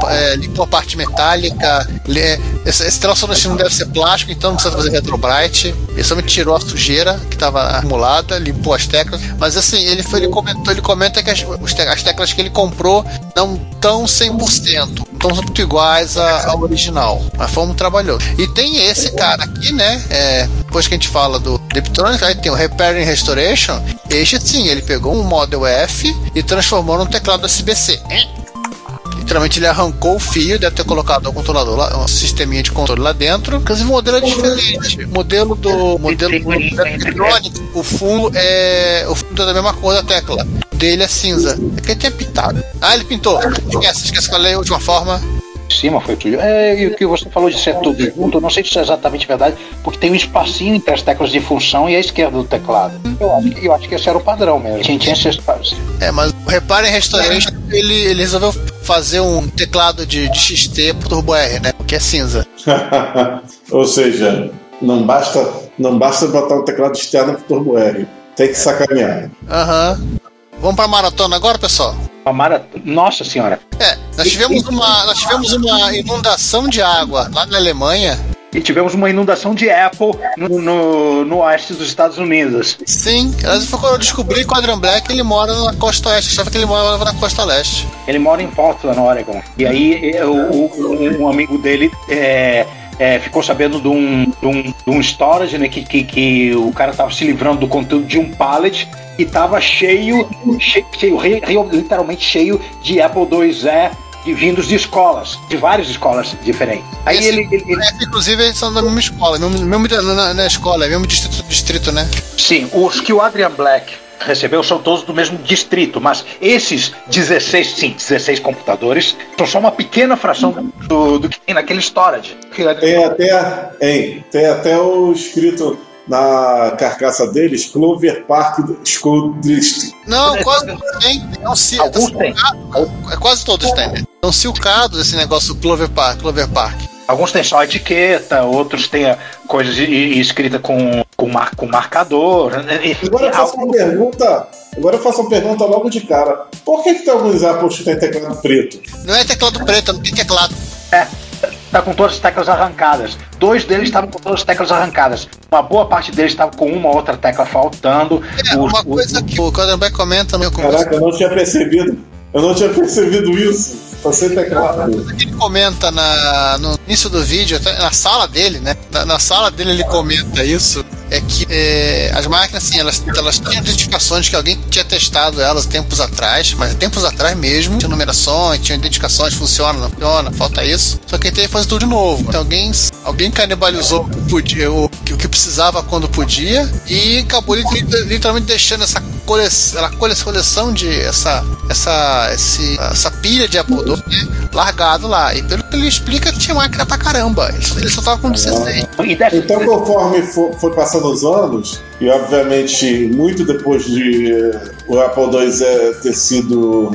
É, limpou a parte metálica. li- é, Esse, esse troço não deve ser plástico, então não precisa fazer retrobrite. Ele somente tirou a sujeira que estava acumulada, limpou as teclas. Mas assim, ele, foi, ele comentou, ele comenta que as, as teclas que ele comprou não estão 100%, não são muito iguais ao original. Mas foi um trabalhoso. E tem esse cara aqui, né? É, depois que a gente fala do Electronics, aí tem o Repair and Restoration. Este sim, ele pegou um Model F e transformou num teclado USB-C. Literalmente ele arrancou o fio, deve ter colocado o controlador lá, um sisteminha de controle lá dentro. Inclusive o modelo é diferente. O modelo do modelo do Electronics, o fundo é o fundo é da mesma cor da tecla. O Dele é cinza. É que ele tinha pintado. Ah, ele pintou. Esquece, esquece qual é a última forma. Cima foi tudo. É, e o que você falou de ser tudo junto, não sei se isso é exatamente verdade, porque tem um espacinho entre as teclas de função e a esquerda do teclado. Eu acho que, eu acho que esse era o padrão mesmo. Tinha, tinha esse espaço. É, mas o Repare em Restoration, ele, ele resolveu fazer um teclado de, de XT pro Turbo R, né? Que é cinza. Ou seja, não basta, não basta botar um teclado externo pro Turbo R. Tem que sacanear. Aham. Vamos pra maratona agora, pessoal? Uma mara... Nossa senhora. É, nós tivemos uma, nós tivemos uma inundação de água lá na Alemanha. E tivemos uma inundação de Apple no, no, no oeste dos Estados Unidos. Sim, quando eu descobri que o Adrian Black ele mora na costa oeste. Eu achava que ele morava na costa leste. Ele mora em Portland, Oregon. E aí é, o, o- um amigo dele é, é, ficou sabendo de um, de um, de um storage, né? Que, que, que o cara tava se livrando do conteúdo de um pallet e tava cheio, cheio, cheio literalmente cheio de Apple IIe de vindos de escolas, de várias escolas diferentes. Aí Esse- ele, ele- ele- inclusive, eles são da mesma escola, mesmo, mesmo na, na escola, é mesmo distrito, distrito, né? Sim, os que o Adrian Black recebeu são todos do mesmo distrito, mas esses 16, sim, 16 computadores são só uma pequena fração do, do que tem naquele storage. Tem até, hein, tem até o escrito na carcaça deles Clover Park School District. Não, quase todos têm. É, um, ci- Alguns tá têm. silcado. é quase todos têm. né? São silcados esse negócio do Clover Park. Clover Park. Alguns têm só etiqueta, outros têm ah, coisas escritas com, com, mar- com marcador. E- Agora eu faço uma pergunta. Agora eu faço uma pergunta logo de cara. Por que, que tem alguns Apples que tem teclado preto? Não é teclado preto, não tem teclado. É, tá com todas as teclas arrancadas. Dois deles estavam com todas as teclas arrancadas. Uma boa parte deles estava com uma ou outra tecla faltando. É, Os- uma os- coisa que o Codenberg comenta no meu Caraca, eu não tinha percebido. Eu não tinha percebido isso. Tá sem teclado. ele comenta na, no início do vídeo, na sala dele, né? Na, na sala dele ele comenta isso. É que é, as máquinas, assim, elas, elas tinham identificações que alguém tinha testado elas tempos atrás, mas tempos atrás mesmo. Tinha numerações, tinha identificações, funciona, não funciona, falta isso. Só que teve que fazer tudo de novo. Então alguém, alguém canibalizou o que podia- o, o que precisava quando podia e acabou lit- literalmente deixando essa coleção, cole- coleção de essa, essa, esse, essa pilha de Apple II né, largado lá. E pelo que ele explica, tinha máquina pra caramba. Ele ele só tava com 16. E deve, Então, conforme fo- foi passando os anos, e obviamente muito depois de eh, o Apple II eh, ter sido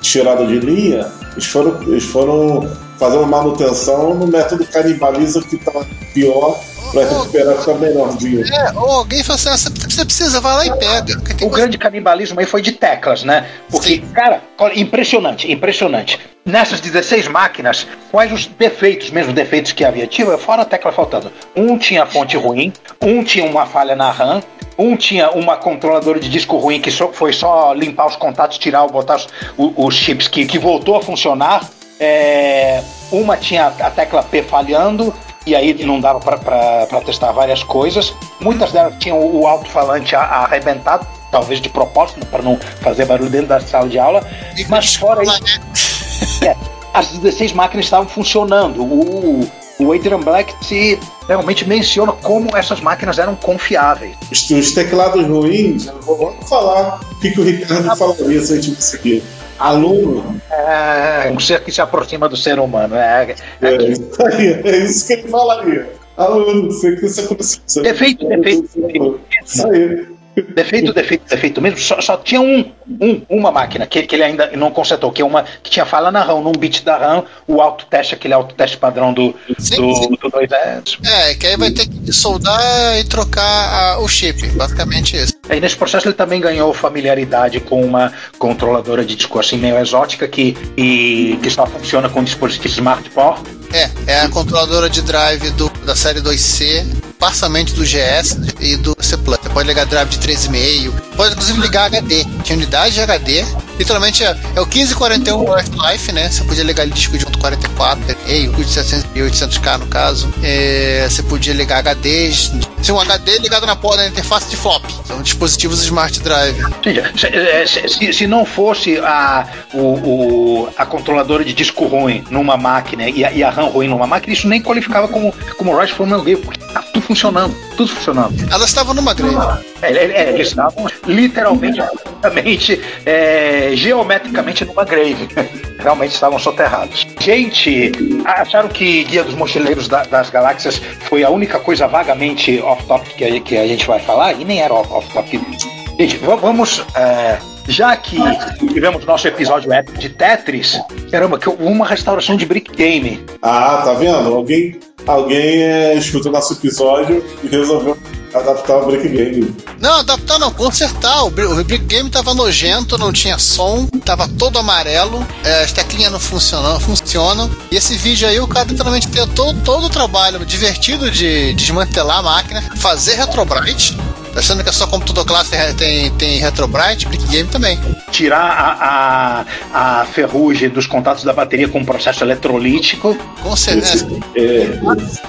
tirado de linha, eles foram, eles foram fazer uma manutenção no método canibalismo que estava pior para recuperar ficar melhorzinho. É, ou alguém fala assim: ah, você você precisa, vai lá e pega. O coisa- grande canibalismo aí foi de teclas, né? Porque, cara, olha, impressionante, impressionante. Nessas 16 máquinas, quais os defeitos, mesmo defeitos que havia? Tinha, fora a tecla faltando. Um tinha fonte ruim, um tinha uma falha na RAM, um tinha uma controladora de disco ruim que só, foi só limpar os contatos, tirar, botar os, os chips que, que voltou a funcionar. É, uma tinha a tecla P falhando, e aí não dava para testar várias coisas. Muitas delas tinham o alto-falante arrebentado, talvez de propósito, para não fazer barulho dentro da sala de aula. Mas fora isso, é, as 16 máquinas estavam funcionando. O, o Adrian Black se realmente menciona como essas máquinas eram confiáveis. Os, os teclados ruins, vamos falar o que, que o Ricardo falaria se a gente aqui. Aluno, É um ser que se aproxima do ser humano. É, é é, isso aí, é isso que ele falaria. Aluno, você que se aproxima. Defeito, defeito. Isso aí. Defeito, defeito, defeito mesmo. Só, só tinha um, um, uma máquina que, que ele ainda não consertou, que é uma que tinha falha na RAM, num bit da RAM, o autoteste, aquele autoteste padrão do, Sim, do, sim. do 2S. É, que aí vai ter que soldar e trocar a- o chip. Basicamente isso. Aí nesse processo ele também ganhou familiaridade com uma controladora de disco assim meio exótica que, e, que só funciona com dispositivos Smart Port. É, é a controladora de drive do, da série 2C, parcialmente do GS e do C pode ligar drive de 3,5, pode inclusive ligar HD. Tinha unidade de HD, literalmente é, é o 1541 Life, né? Você podia ligar disco de 144, e o de 700 e 800K no caso. É, você podia ligar HDs, se um HD ligado na porta da interface de flop. São dispositivos Smart Drive. Se, é, se- se- não fosse a, o, o- a controladora de disco ruim numa máquina e a, e a RAM ruim numa máquina, isso nem qualificava como, como Rush for Game, porque tá tudo funcionando, tudo funcionando. Elas estavam numa grade. É, é, eles estavam literalmente, absolutamente, é, geometricamente numa grave. Realmente estavam soterrados. Gente, acharam que Guia dos Mochileiros da- das Galáxias foi a única coisa vagamente off-topic que, que a gente vai falar? E nem era off- off-topic. Gente, va- vamos. é, já que tivemos nosso episódio épico de Tetris, caramba, que uma restauração de Brick Game. Ah, tá vendo? Alguém, alguém é, escutou nosso episódio e resolveu adaptar o Break Game. Não, adaptar não, consertar. O, Bri- o Brick Game tava nojento, não tinha som, tava todo amarelo, é, as teclinhas não funcionam, funcionam. E esse vídeo aí, o cara literalmente tem todo, todo o trabalho divertido de desmantelar a máquina, fazer retrobrite, Tá achando que é só computador clássico tem, tem, tem Retrobrite? Brick Game também. Tirar a, a, a ferrugem dos contatos da bateria com um processo eletrolítico. Com certeza. Esse, é,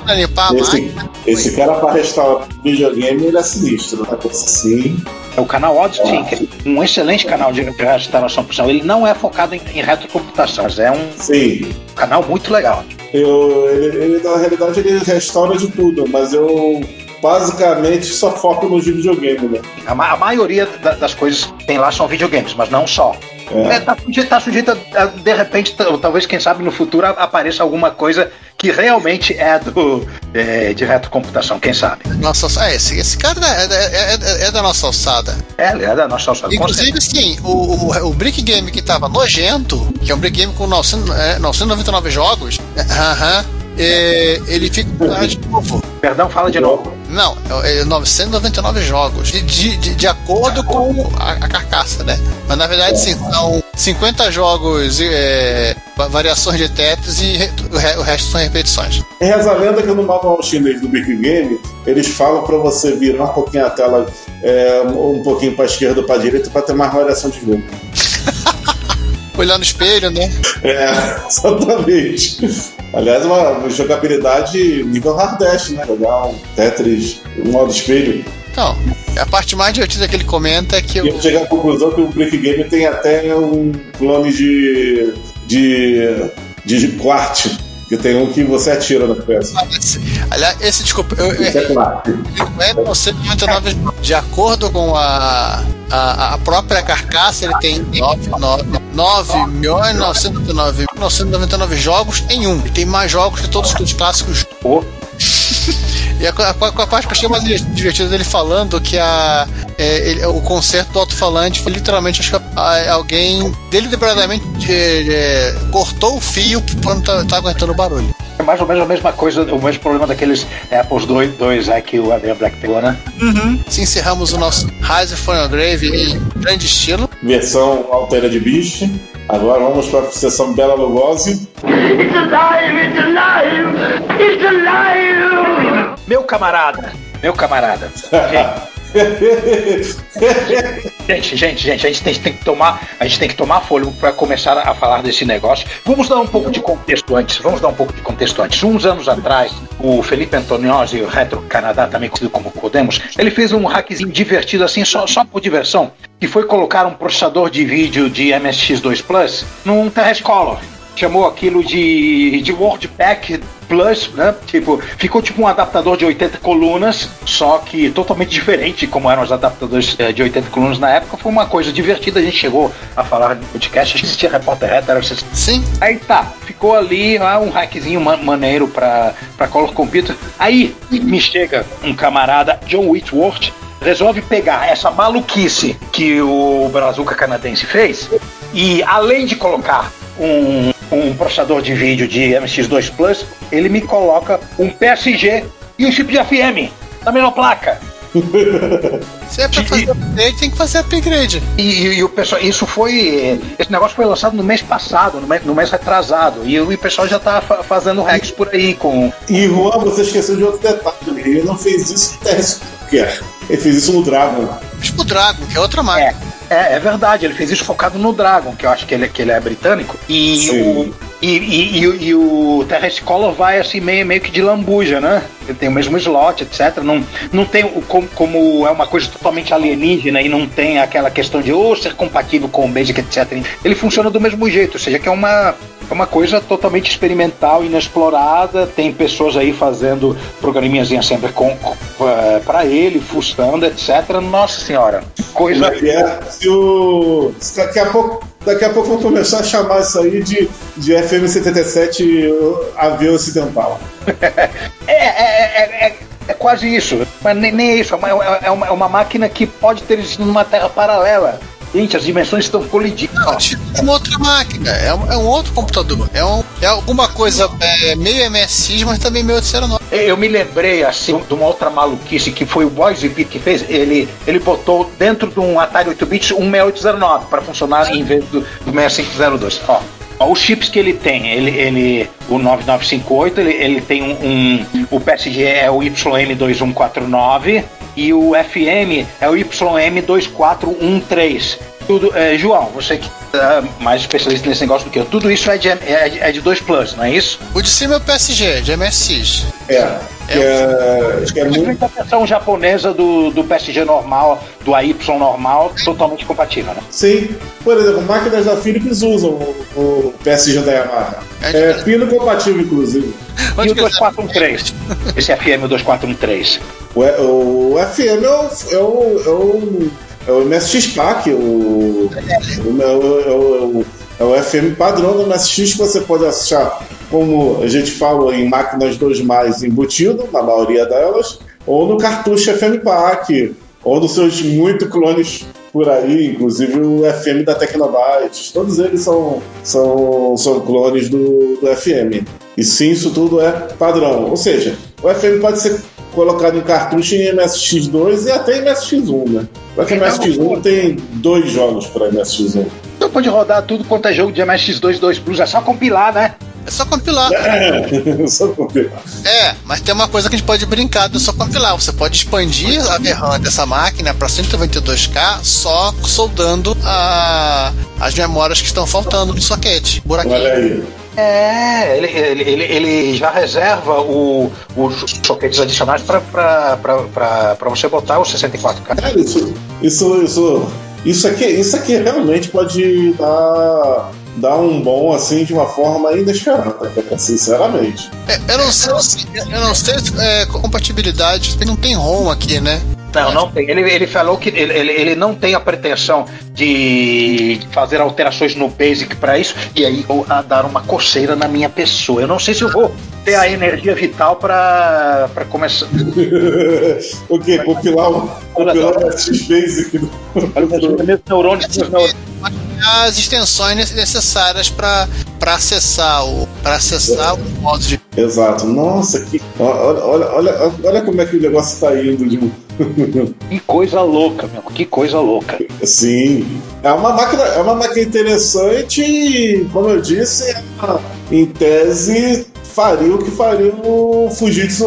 Pra limpar a esse, máquina. esse cara pra restaurar videogame, ele é sinistro. Né? Assim, É o canal que é um excelente canal de restauração por sinal. Ele não é focado em, em retrocomputação, mas é um sim. canal muito legal. Eu, ele, ele, na realidade, ele restaura de tudo, mas eu basicamente só foco nos videogame, né? A, ma- a maioria da- das coisas que tem lá são videogames, mas não só. É. É, tá, sujeito, tá sujeito a, de repente, talvez, quem sabe, no futuro apareça alguma coisa que realmente é do é, de retrocomputação, quem sabe. Nossa, é, esse, esse cara é, é- é- é da nossa alçada. É, ele é da nossa alçada. com certeza. Inclusive, sim, o, o, o Brick Game que tava nojento, que é um Brick Game com 900, é, 999 jogos, é, aham, é, ele fica de novo. Perdão, fala de novo. Não, é 999 jogos, de, de, de- de acordo com a, a carcaça, né? Mas na verdade, sim, são 50 jogos, é, va- variações de Tetris e re- o, re- o resto são repetições. Reza a lenda que no manual chinês do Big Game, eles falam pra você virar um pouquinho a tela é, um pouquinho pra esquerda ou pra direita pra ter mais variação de jogo. Olhar no espelho, né? É, exatamente. Aliás, uma jogabilidade nível Hardest, né? Jogar um Tetris no modo espelho. Então, a parte mais divertida que ele comenta é que E eu, eu cheguei à conclusão que o Brick Game tem até um clone de. de. de Quart, que tem um que você atira na peça. esse- aliás, esse, desculpa, eu, eu é Quart. É 999 de acordo com a, a, a própria carcaça, ele tem 9, 9, 9 milhões 999, 999 jogos em um. Ele tem mais jogos que todos os clássicos. Pô. E a, a, a parte que eu achei mais divertida dele falando que a, é, ele- o concerto do alto-falante foi literalmente acho que a- alguém deliberadamente é, é, cortou o fio pra não tá, tá aguentando o barulho. É mais ou menos a mesma coisa, o mesmo problema daqueles Apples 2, 2 é, que o Adrian Black pegou, né? Assim encerramos o nosso Rise of Final Grave em grande estilo. Versão Altera de Beast. Agora vamos para a sessão Bela Lugosi. Meu camarada, meu camarada. Gente, gente, gente, a gente tem, tem que tomar, a gente tem que tomar fôlego para começar a falar desse negócio. Vamos dar um pouco de contexto antes. Vamos dar um pouco de contexto antes. Uns anos atrás, o Felipe Antoniosi, o Retro Canadá, também conhecido como Podemos, ele fez um hackzinho divertido assim, só, só por diversão, que foi colocar um processador de vídeo de MSX2 Plus num Terrescolor chamou aquilo de, de WordPack Plus, né? Tipo, ficou tipo um adaptador de 80 colunas, só que totalmente diferente como eram os adaptadores eh, de 80 colunas na época. Foi uma coisa divertida, a gente chegou a falar no podcast, existia repórter era vocês Sim, Aí tá, ficou ali ah, um hackzinho ma- maneiro pra, pra Color Computer. Aí me chega um camarada, John Whitworth, resolve pegar essa maluquice que o Brazuca canadense fez e além de colocar um, um processador de vídeo de MX2 Plus, ele me coloca um PSG e um chip de FM na mesma placa. se é pra fazer upgrade, tem que fazer upgrade. E, e- e o pessoal, isso foi. Esse negócio foi lançado no mês passado, no mês, no mês retrasado. E o, e o pessoal já tá fa- fazendo hacks por aí com. E Juan, você esqueceu de outro detalhe. Ele não fez isso no Qualquer. Ele fez isso no Dragon. Tipo o Dragon, que é outra máquina. É, é, é verdade, ele fez isso focado no Dragon, que eu acho que ele, que ele é britânico. E Sim. o. E, e, e, e o Terrestre Color vai assim meio, meio que de lambuja, né? Ele tem o mesmo slot, etc. Não, não tem como, como é uma coisa totalmente alienígena e não tem aquela questão de oh, ser compatível com o Basic, etc. Ele funciona do mesmo jeito, ou seja, que é uma, é uma coisa totalmente experimental, inexplorada. Tem pessoas aí fazendo programinhas em assembly com, para ele, fuçando, etc. Nossa senhora, coisa. É, se o. daqui a pouco. Daqui a pouco vão começar a chamar isso aí de, de FM77 avião ocidental. É, é, é, é, é quase isso. Mas nem, nem é isso. É uma, é, uma, é uma máquina que pode ter existido numa terra paralela. Gente, as dimensões estão colidindo. Não, tipo, é uma outra máquina, é um, é um outro computador. É, um, é alguma coisa é, meio MSX, mas também meio Ceranópolis. Eu me lembrei, assim, de uma outra maluquice que foi o Boise Beat que fez. Ele, ele botou dentro de um Atari 8-bits um 6809 para funcionar em vez do, do 6502. Ó, ó, os chips que ele tem, ele, ele o 9958, ele, ele tem um, um- O PSG é o YM2149. E o FM é o YM2413. Tudo, é, João, você que é mais especialista nesse negócio do que eu, tudo isso é de, é, é de 2 Plus, não é isso? O de cima é o PSG, de MSX. É. Que é, que é Mas muito. a versão japonesa do, do PSG normal, do AY normal, totalmente compatível, né? Sim. Por exemplo, máquinas da Philips usam o, o PSG da Yamaha. É pino compatível, inclusive. E o 2413? Esse FM 2413. O, o FM é o, é o, é o, é o MSX PAC, o, o, é o, é é FM padrão do MSX que você pode achar, como a gente fala, em máquinas 2 mais embutido, na maioria delas, ou no cartucho FM PAC, ou nos seus muito clones por aí, inclusive o FM da Tecnobytes. Todos eles são, são, são clones do, do FM. E sim, isso tudo é padrão. Ou seja, o FM pode ser colocado em cartucho em MSX2 e até em MSX1, né? Só que MSX1 tem dois jogos para MSX1. Então pode rodar tudo quanto é jogo de MSX2 2 Plus, é só compilar, né? É só compilar. É, só compilar. É, mas tem uma coisa que a gente pode brincar do só compilar. Você pode expandir a VRAM dessa máquina para 192K só soldando a, as memórias que estão faltando no soquete. Buraquinho. Olha aí. É, ele, ele, ele, ele já reserva o, os soquetes adicionais para você botar o 64K. Cara, isso, isso, isso, isso aqui, isso aqui realmente pode dar, dar um bom assim de uma forma inesperada, sinceramente. É, eu não sei, se- eu não sei se é, compatibilidade, não tem ROM aqui, né? Não, não tem. Ele, ele falou que ele, ele, ele não tem a pretensão de fazer alterações no Basic para isso, e aí vou a dar uma coceira na minha pessoa. Eu não sei se eu vou ter a energia vital para começar. o quê? Compilar o compilar o MSX Basic do. Neurônios. As extensões necessárias para acessar o para acessar o modo de Exato. Nossa, que. Olha, olha, olha, olha como é que o negócio tá indo de um. Que coisa louca, meu. Que coisa louca. Sim. É uma máquina, é uma máquina interessante e, como eu disse, ela, em tese faria o que faria o Fujitsu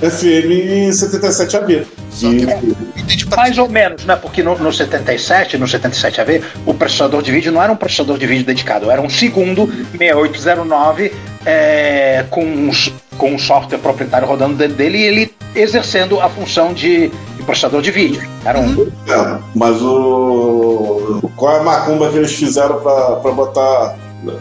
FM 77AB. E- Mais ou menos, né? Porque no, no 77, no 77AV, o processador de vídeo não era um processador de vídeo dedicado, era um segundo 6809 é, com, um, s- com um software proprietário rodando dentro dele e ele exercendo a função de, de processador de vídeo. Era um. É, mas o. Qual é a macumba que eles fizeram pra botar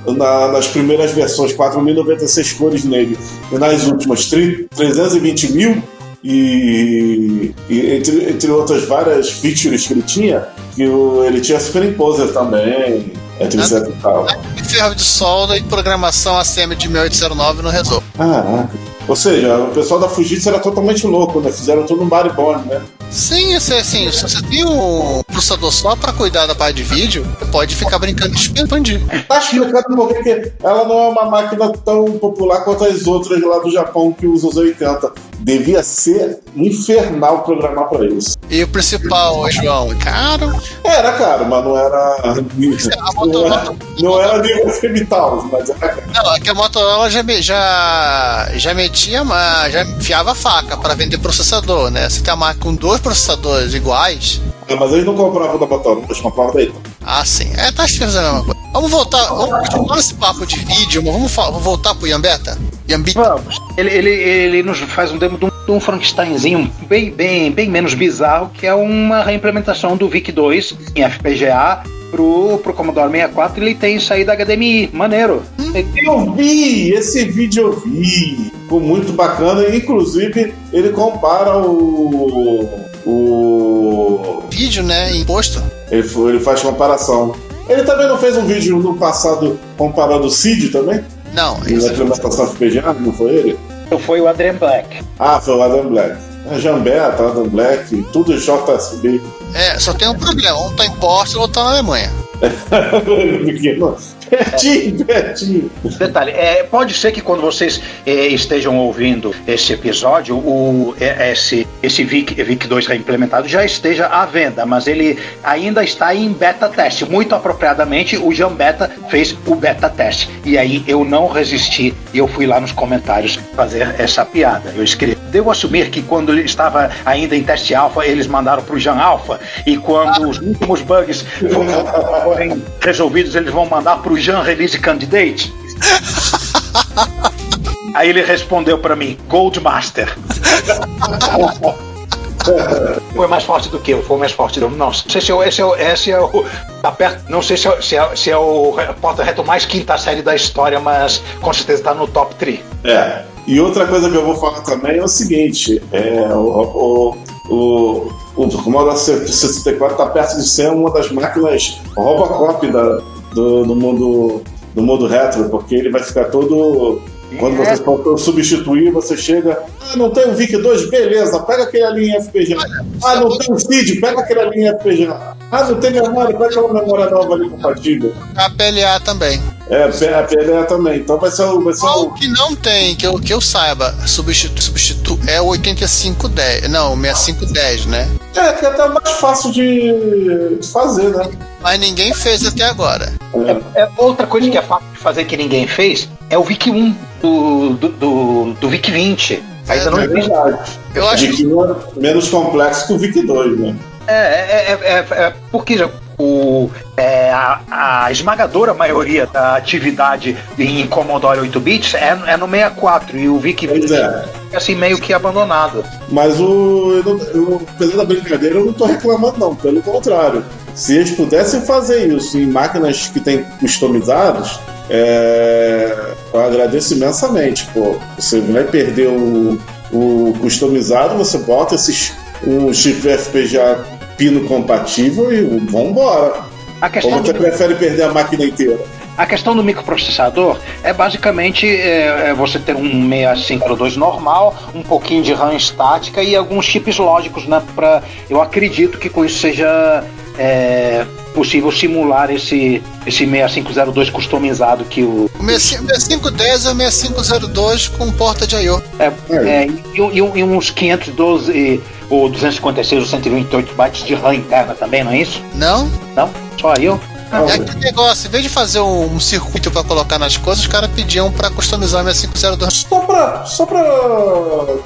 na- nas primeiras versões 4.096 cores nele e nas últimas tri- 320 mil? E, e entre, entre outras várias features que ele tinha, que o- ele tinha Superimposer também, etc e tal. ferro de solda e programação ACM de 1809 não resolve. Caraca. Ou seja, o pessoal da Fujitsu era totalmente louco, né? Fizeram tudo um bodyboard, né? Sim, assim, assim, se você tem um processador só para cuidar da parte de vídeo, você pode ficar brincando de expandir. Tá explicando por que que ela não é uma máquina tão popular quanto as outras lá do Japão que usam os 80. Devia ser infernal programar pra isso. E o principal, João, caro. Era caro, mas não era. Não era, não era nível vital, mas era caro. Não, é que a Motorola já, já, já metia, já enfiava a faca para vender processador, né? Você tem uma máquina com dois processadores iguais. Ah, Mas eles não compravam da Motorola, eles compravam da Eaton. Ah, sim. É, tá fazendo a mesma coisa. Vamos voltar, vamos continuar esse papo de vídeo, mas vamos, vamos voltar pro Yambeta? Yambita? Vamos. Ele, ele, ele nos faz um demo de um, de um Frankensteinzinho bem, bem, bem menos bizarro, que é uma reimplementação do VIC-2 em FPGA pro, pro Commodore 64 ele tem saída HDMI. Maneiro. Eu vi, esse vídeo eu vi. Ficou muito bacana. Inclusive, ele compara o. O. Vídeo, né? Imposto. Ele, foi- ele faz comparação. Ele também não fez um vídeo no passado comparando o Cid também? Não, Na isso implementação FPGA, não foi ele? Então foi o Adrian Black. Ah, foi o Adam Black. A Jambeta, Adam Black, tudo JSB. é, só tem um problema. Um tá em Porto e o outro tá na Alemanha. Detalhe, é, pode ser que quando vocês é, estejam ouvindo esse episódio, o, é, esse, esse VIC, VIC 2 reimplementado já esteja à venda, mas ele ainda está em beta teste. Muito apropriadamente, o Jean Beta fez o beta teste. E aí eu não resisti e eu fui lá nos comentários fazer essa piada. Eu escrevi: Devo assumir que quando ele estava ainda em teste alfa, eles mandaram para o Jean Alpha, e quando os últimos bugs forem resolvidos, eles vão mandar para o Jean Release Candidate? Aí ele respondeu para mim, Goldmaster. foi mais forte do que eu, foi mais forte do Não sei se eu, esse é, o- esse é o. Tá perto, não sei se é, se é, se é o porta-reto mais quinta série da história, mas com certeza tá no top 3. É. E outra coisa que eu vou falar também é o seguinte: é, o, o, o, o Commodore 64 está perto de ser uma das máquinas Robocop da, do, do mundo do mundo retro, porque ele vai ficar todo. Quando você for substituir, você chega. Ah, não tem o VIC 2? Beleza, pega aquele ali em FPGA. Ah, não tem o CID? Pega aquele ali em FPGA. Ah, não tem memória? Pega aquela memória nova ali compatível. A PLA também. É, a PLA também. Então vai ser o. Vai ser Qual o que não tem, que eu, que eu saiba, substitu, substitu é o 8510. Não, o 6510, né? É, que é até mais fácil de, de fazer, né? Mas ninguém fez até agora. É, é outra coisa que é fácil de fazer que ninguém fez é o VIC 1 do, do, do, do VIC 20. Ainda não É verdade. Eu acho VIC 1 é menos complexo que o VIC 2, né? É, é, é, é, é porque já o, é, a, a esmagadora maioria da atividade em Commodore 8 bits é, é no 64 e o VIC Pois 20 é. assim meio que abandonado. Mas o. Eu, não- eu, apesar da brincadeira, eu não tô reclamando, não. Pelo contrário. Se eles pudessem fazer isso em máquinas que tem customizados, é, eu agradeço imensamente. Pô, você vai perder o, o customizado, você bota esses um chip FPGA pino compatível e vambora. A Ou você do, prefere perder a máquina inteira? a questão do microprocessador é basicamente é, é você ter um 6502 normal, um pouquinho de RAM estática e alguns chips lógicos, né? Pra, eu acredito que com isso seja é, possível simular esse, esse 6502 customizado que o, O 6510 é o 6502 com porta de I.O. É, é, e, e- e uns 512 ou 256 ou 128 bytes de RAM interna também, não é isso? Não? Não? Só eu? É aquele negócio, em vez de fazer um, um circuito pra colocar nas coisas, os caras pediam pra customizar o 6502. Só pra, só pra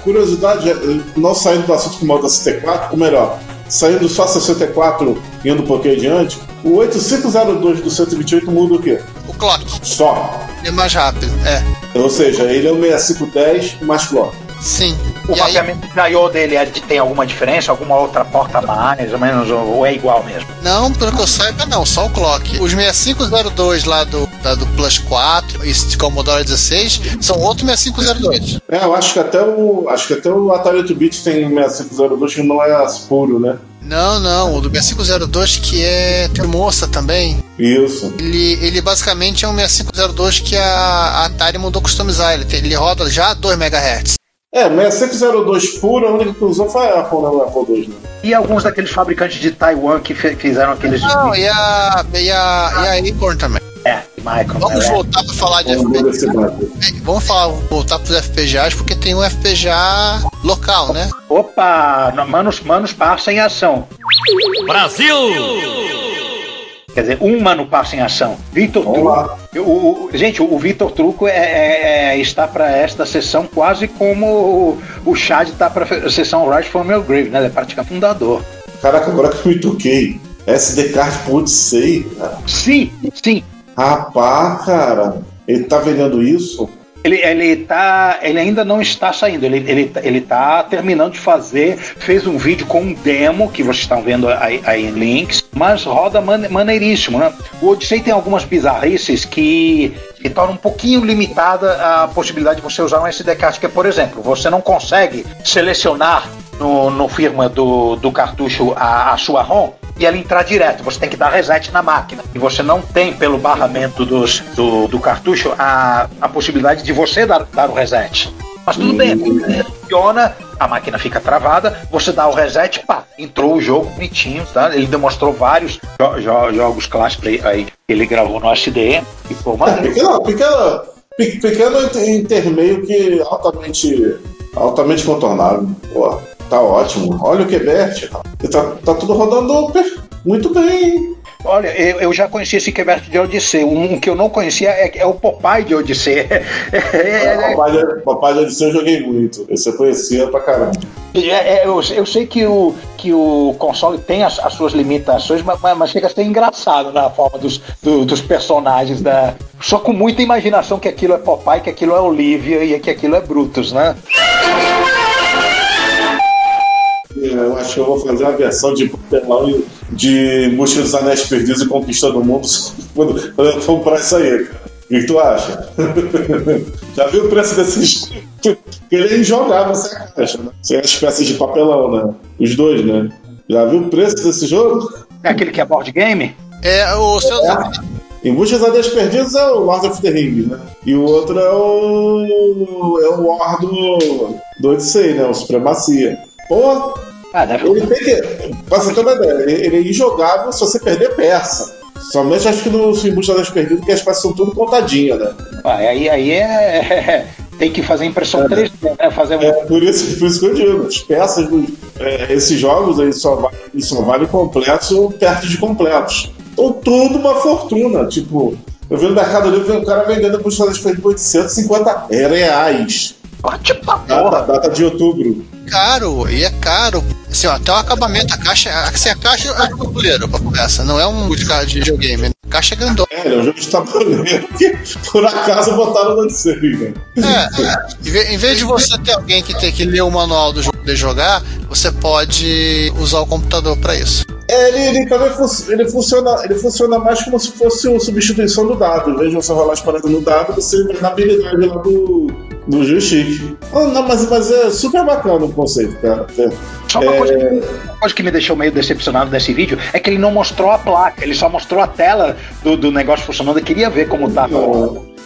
curiosidade, não saindo do assunto com o Moda 64, ou melhor, saindo só 64 e indo um pouquinho adiante, o 8502 do 128 muda o quê? O clock Só. é mais rápido, é. Ou seja, ele é o 6510 mais clock. Sim. O E aí, mapeamento de I.O. dele é de- tem alguma diferença? Alguma outra porta a mais ou menos? Ou ou é igual mesmo? não, pelo que eu saiba, não, só o clock. Os 6502 lá do, da, do Plus 4 e de Commodore 16 são outro 6502. É, eu acho que até o. Acho que até o Atari 8-bit tem 6502 que não é puro, né? Não, não, o do 6502 que é tem moça também. Isso. Ele, ele basicamente é um 6502 que a, a Atari mandou customizar. Ele, tem- ele roda já a 2 MHz. É, 6502 puro, a única que usou foi a Apple, né? O Apple 2, né? E alguns daqueles fabricantes de Taiwan que fizeram aqueles. Não, e a, e a, e a Acorn também. É, Micron. Vamos né? voltar para falar de Vamos ver FPGA. esse dado. Vamos falar, voltar para os FPGAs, porque tem um FPGA local, né? Opa! no- Manos, manos passa em ação. Brasil! Quer dizer, um mano passa em ação. Vitor Truco. O, o- gente, o Vitor Truco é, é- é- está para esta sessão quase como o, o Chad está para a sessão Rise from Your Grave, né? Ele é praticamente fundador. Caraca, agora que eu me toquei. SD card putz, sei, cara. Sim, sim. Rapaz, cara. Ele tá vendendo isso? Ele, ele, tá, ele ainda não está saindo, ele, ele, ele tá terminando de fazer, fez um vídeo com um demo que vocês estão vendo aí, aí em links, mas roda mane- maneiríssimo, né? O Odyssey tem algumas bizarrices que, tornam um pouquinho limitada a possibilidade de você usar um SD card, que é, por exemplo, você não consegue selecionar no, no firma do, do cartucho a, a sua ROM e ela entrar direto. Você tem que dar reset na máquina. E você não tem, pelo barramento dos, do, do cartucho, a, a possibilidade de você dar, dar o reset. Mas tudo bem, funciona, a máquina fica travada, você dá o reset, pá, entrou o jogo bonitinho, tá? Ele demonstrou vários jo- jo- jogos clássicos aí, ele gravou no SDE e pô, É, mas pequeno, pequeno, pe- pequeno inter- intermeio que altamente, altamente contornável. Pô. Tá ótimo. Olha o Quebert. Tá, tá tudo rodando muito bem. hein? Olha, eu, eu já conheci esse Quebert de Odyssey. Um que eu não conhecia é, é o Popeye de Odyssey. É, é, Papai, de, Papai de Odisseu eu joguei muito. Esse eu conhecia pra caramba. é, é, eu, eu sei que o, que o console tem as, as suas limitações, mas, mas- mas chega a ser engraçado na forma dos, do- dos personagens. Da... Só com muita imaginação que aquilo é Popeye, que aquilo é Olivia e que aquilo é Brutus, né? Eu acho que eu vou fazer uma versão de papelão e- de Busca dos Anéis Perdidos e Conquista do Mundo quando, quando eu comprar isso aí, cara. O que tu acha? Já viu o preço desses? Ele é injogável essa caixa, né? Sem as peças de papelão, né? Os dois, né? Já viu o preço desse jogo? É aquele que é board game? É, o seu. Em Busca dos Anéis Perdidos é o Lord of the Rings, né? E o outro é o. é o War do, do Odyssey, né? O Supremacia. Pô, Ah, ele tem que. Pra você ter uma ideia, ele, ele é injogável se você perder peça. Somente acho que no Em Busca das Perdidas, que as peças são tudo contadinhas, né? Ah, aí, aí é. Tem que fazer impressão 3D, né? Fazer um. É por isso, por isso que eu digo, as peças dos. é, esses jogos aí só, va- eles só valem completos ou perto de completos. Então tudo uma fortuna. Tipo, eu vi no Mercado Livre um cara vendendo Em Busca das Perdidas por 850 reais. Bate pra Data, porra! data de outubro. Caro, e é caro. Assim, ó, até o acabamento, a caixa, assim, a caixa é um tabuleiro pra conversa, não é um de de videogame. né? A caixa é grandona. É, é um jogo de tabuleiro que por acaso botaram no Odyssey, né? É. Em ve- em vez de você ter alguém que tem que ler o manual do jogo e jogar, você pode usar o computador pra isso. É, ele, ele também fun- ele funciona, ele funciona mais como se fosse uma substituição do dado. Em vez de você rolar as paradas no dado, você vai na habilidade lá do, do joystick. Ah, não, mas, mas é super bacana o conceito, cara. É, Só uma, É. coisa, uma coisa que me deixou meio decepcionado desse vídeo é que ele não mostrou a placa, ele só mostrou a tela do, do negócio funcionando. Eu queria ver como tava.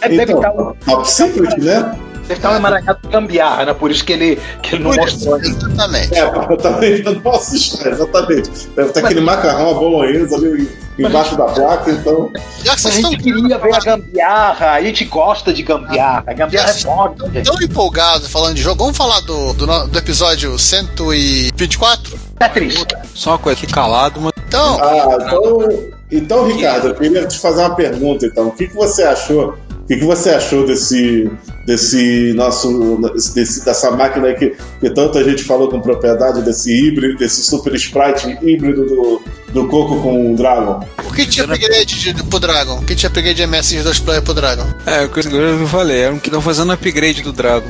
É, deve então, estar um, top secret, né? Deve estar um emaranhado de gambiarra, né? Por isso que ele, que ele não mostrou. exatamente. É, eu também não posso estar, exatamente. Deve ter aquele macarrão, a bolonhesa ali embaixo da placa, então. Já que A vocês estão gente queria ver a gambiarra, a gente gosta de gambiarra. A gambiarra é foda, gente. tão empolgados falando de jogo, vamos falar do, do, do episódio 124? Tetris. Só uma coisa aqui calado, mas Então, Ah, então, então, Ricardo, eu queria te fazer uma pergunta, então. O que, que você achou? O que, que você achou desse, desse nosso, desse, dessa máquina aí que, que tanta gente falou com propriedade, desse híbrido, desse super sprite híbrido do, do Coco com o Dragon? o que tinha upgrade de, pro Dragon? O que tinha upgrade de MSX2 Player pro Dragon? É, o que eu falei, é um que estão fazendo upgrade do Dragon.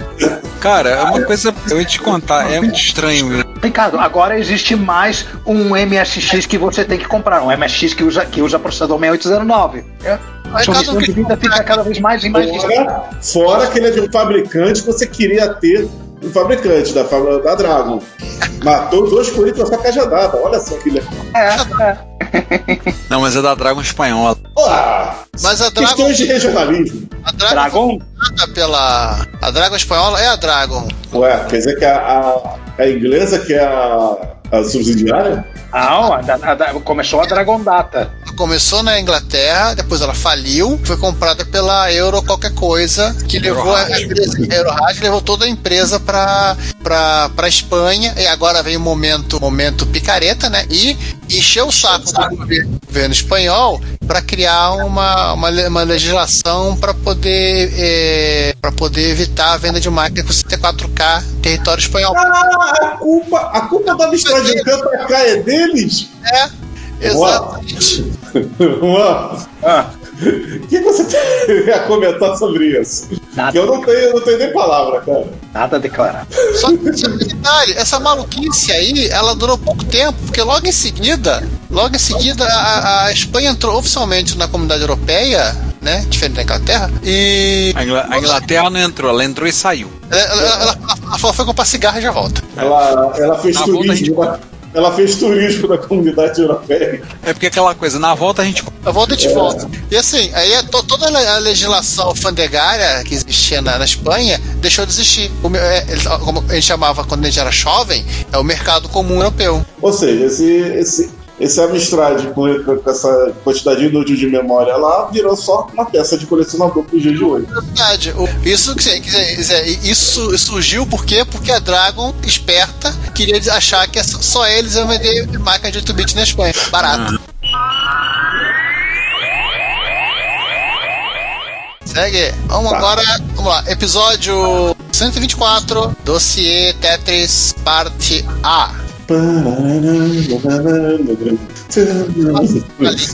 Cara, é uma coisa, eu ia te contar, é muito estranho. né? Ricardo, agora existe mais um MSX que você tem que comprar, um MSX que usa, que usa processador 6809. É. Missão o de que- vida fica cada vez mais e mais. Fora, fora que ele é de um fabricante que você queria ter um fabricante da, fábrica da Dragon. Matou dois coelhos com a cajadada. Olha só que legal. É, é. Não, mas é da Dragon espanhola. Ah, Mas a Dragon, questões de regionalismo. a Dragon, Dragon? pela. A Dragon espanhola é a Dragon. Ué, quer dizer que a, a, a inglesa que é a, a subsidiária? Não, a a da- começou a Dragon Data. Começou na Inglaterra, depois ela faliu, foi comprada pela Euro qualquer coisa, que levou a empresa Eurorádio, levou toda a empresa pra, pra, pra Espanha, e agora vem o momento, momento picareta, né? E encheu o saco do governo, governo espanhol para criar uma, uma, uma legislação para poder é, para poder evitar a venda de máquinas com 64K em território espanhol. Ah, a culpa, a culpa da mistura de cá é deles? É, exatamente. Ah, o que você tem a comentar sobre isso? Nada. Que eu não tenho, eu não tenho nem palavra, cara. nada a declarar. Só que só que detalhe, essa maluquice aí, ela durou pouco tempo, porque logo em seguida, logo em seguida, a, a Espanha entrou oficialmente na comunidade europeia, né? Diferente da Inglaterra, e A, Ingla- a Inglaterra não entrou, ela entrou e saiu. ela, ela- ela- ela foi comprar cigarro e já volta. Ela, ela fez Na volta a turismo. na- ela fez turismo na comunidade europeia. É porque aquela coisa, na volta a gente. Eu volto e te volto. E assim, aí é to- toda a legislação alfandegária que existia na, na Espanha deixou de existir. O, meu- é, como a gente chamava quando a gente era jovem, é o mercado comum europeu. Ou seja, esse, esse, esse Amstrad com, essa quantidade inútil de memória lá virou só uma peça de colecionador pro dia de hoje. Verdade. O- Isso, isso surgiu por quê? Porque a Dragon, esperta, queria achar que só eles iam vender máquina de 8-bit na Espanha. Barato. Segue. Vamos Tá. agora. Vamos lá. Episódio 124, dossiê Tetris, parte A.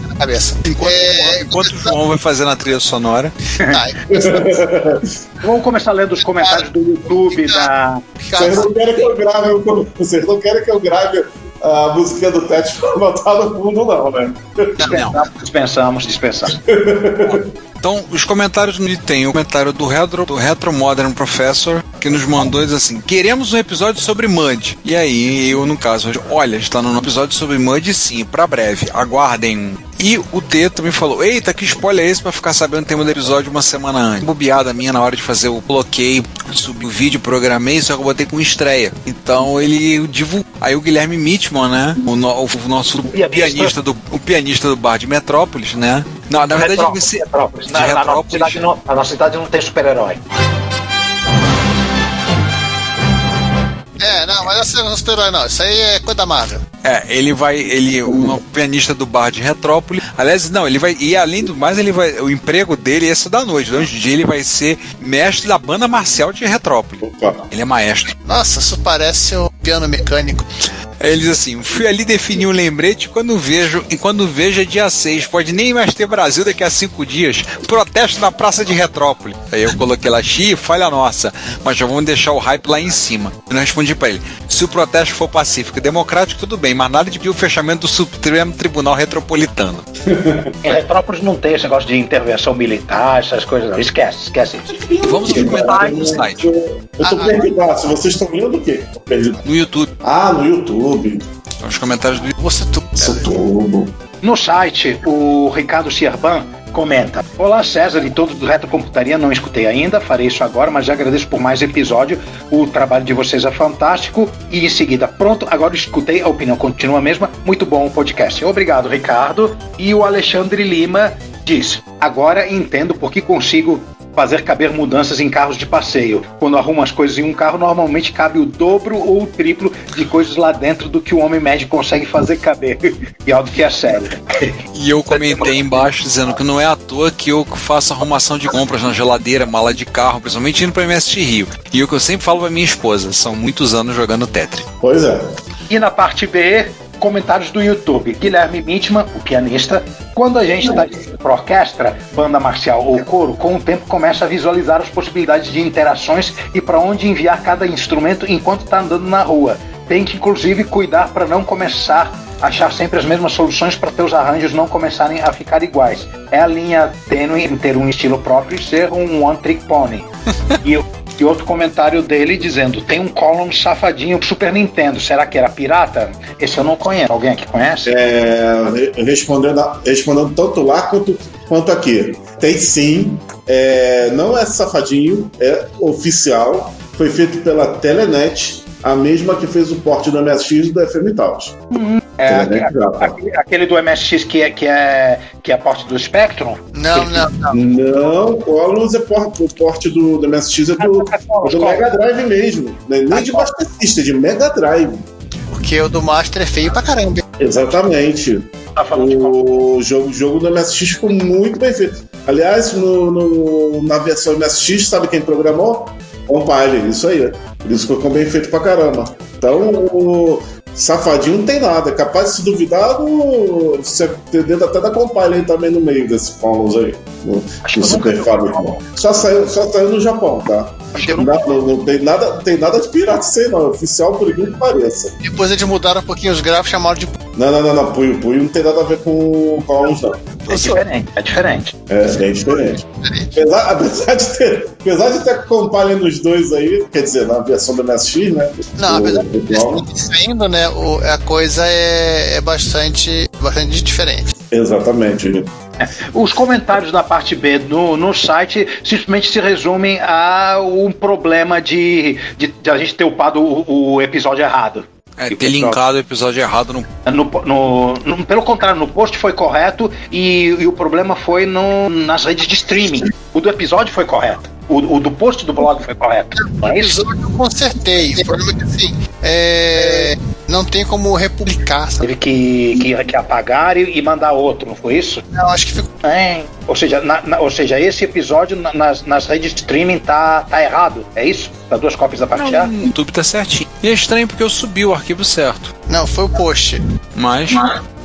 Na cabeça. Enquanto, É, enquanto o João vai fazer na trilha sonora. Tá, Vamos começar lendo os comentários do YouTube da. Vocês não querem que eu grave, vocês não querem que eu grave a musiquinha do Tete pra botar no fundo, não, né? Dispensamos, dispensamos. Então, os comentários no tem o comentário do Retro, do Retro Modern Professor, que nos mandou diz assim: queremos um episódio sobre Mud. E aí, eu, no caso, olha, está no episódio sobre Mud, sim, pra breve. Aguardem um. E o T também falou: Eita, que spoiler é esse pra ficar sabendo o tema do episódio uma semana antes? Bobeada minha na hora de fazer o bloqueio, subir o vídeo, programei, só que eu botei com estreia. Então ele divulgou. Aí o Guilherme Mitman, né? O, no- o nosso Pianista. do, o pianista do bar de Metrópolis, né? Não, na verdade, Retrópolis, esse- Retrópolis. de Na, na nossa cidade não, a nossa cidade não tem super-herói. Não, mas essa não é super-herói, não. Isso aí é coisa da Marvel. É, ele vai, ele, um pianista do bar de Retrópole. Aliás, não, ele vai, e além do mais, ele vai, o emprego dele é esse da noite. Durante o dia ele vai ser mestre da banda marcial de Retrópole. Opa. Ele é maestro. Nossa, isso parece um piano mecânico. Aí ele diz assim: fui ali definir um lembrete quando vejo, e quando vejo é dia 6, pode nem mais ter Brasil daqui a cinco dias. Protesto na Praça de Retrópole. Aí eu coloquei lá, xi, falha nossa, mas já vamos deixar o hype lá em cima. Eu não respondi pra ele: se o protesto for pacífico e democrático, tudo bem, mas nada de pedir o fechamento do Supremo Tribunal Retropolitano. Em Retrópolis não tem esse negócio de intervenção militar, essas coisas. Não. Esquece, esquece isso. Vamos aos comentários do site, Eu, tô perdido. Ah, se vocês estão vendo o quê? No YouTube. Ah, no YouTube. Os comentários do YouTube. No site, o Ricardo Sierban comenta: Olá César e todos do Retrocomputaria, não escutei ainda, farei isso agora, mas já agradeço por mais episódio. O trabalho de vocês é fantástico. E em seguida, pronto, agora escutei, a opinião continua a mesma. Muito bom o podcast. Obrigado, Ricardo. E o Alexandre Lima diz: Agora entendo por que consigo fazer caber mudanças em carros de passeio. Quando arrumo as coisas em um carro, normalmente cabe o dobro ou o triplo de coisas lá dentro do que o homem médio consegue fazer caber. E algo que é sério. E eu comentei embaixo dizendo que não é à toa que eu faço arrumação de compras na geladeira, mala de carro, principalmente indo pra MST Rio. E o que eu sempre falo pra minha esposa, são muitos anos jogando Tetris. Pois é. E na parte B, comentários do YouTube. Guilherme Mitman, o pianista. Quando a gente está para orquestra, banda marcial ou coro, com o tempo começa a visualizar as possibilidades de interações e para onde enviar cada instrumento enquanto está andando na rua. Tem que, inclusive, cuidar para não começar a achar sempre as mesmas soluções para teus arranjos não começarem a ficar iguais. É a linha tênue em ter um estilo próprio e ser um one-trick pony. e eu e outro comentário dele dizendo: tem um column safadinho pro Super Nintendo. Será que era pirata? Esse eu não conheço. Alguém aqui conhece? É, re- respondendo, respondendo tanto lá quanto, quanto aqui. Tem sim. É, não é safadinho, é oficial. Foi feito pela Telenet, a mesma que fez o porte do MSX e do FM Taos. É, Telenet aque- Java. aquele, aquele do MSX que é, que é, que é a porte do Spectrum? Não, não, não. Não, Columns é porte, o porte do, do MSX é do, é do Mega Drive mesmo. né? Nem de Master System, é de Mega Drive. Porque o do Master é feio pra caramba. Exatamente. Tá falando de qual? O jogo, o jogo do MSX ficou muito bem feito. Aliás, no, no- na versão MSX, sabe quem programou? Compile, isso aí. Por isso ficou bem feito pra caramba. Então, o Safadinho não tem nada. É capaz de se duvidar, você ter dentro até da Compile também no meio desse Columns aí. No, Acho no Super Famicom. Só saiu, só saiu no Japão, tá? Acho que eu Não, não- não tem nada, tem nada de pirata isso aí, não. É oficial por incrível que pareça. Depois eles mudaram um pouquinho os gráficos, chamaram de. Não, não, não, não. Puyo, Puyo não tem nada a ver com o Columns, não. É diferente, é diferente. É, bem diferente. Apesar, apesar de ter, apesar de ter compilha nos dois aí, quer dizer, na versão do MSX, né? Não, o, apesar de saindo, né? o- a coisa é, é bastante, bastante diferente. Exatamente. Os comentários da parte B no, no site simplesmente se resumem a um problema de, de, de a gente ter upado o, o episódio errado. É, ter pessoal- linkado o episódio errado no. No, no- no- pelo contrário, no post foi correto e, e o problema foi no- nas redes de streaming. O do episódio foi correto. O, o do post do blog foi correto. Não O é isso? episódio eu consertei. O problema é que assim, é, não tem como republicar. Sabe? Teve que, que, que apagar e, e mandar outro, não foi isso? Não, acho que ficou. É. Ou seja, na- na- ou seja, esse episódio na- nas, nas redes de streaming tá, tá errado. É isso? Tá duas cópias da parte A? No YouTube tá certinho. E é estranho porque eu subi o arquivo certo. Não, foi o post. Mas.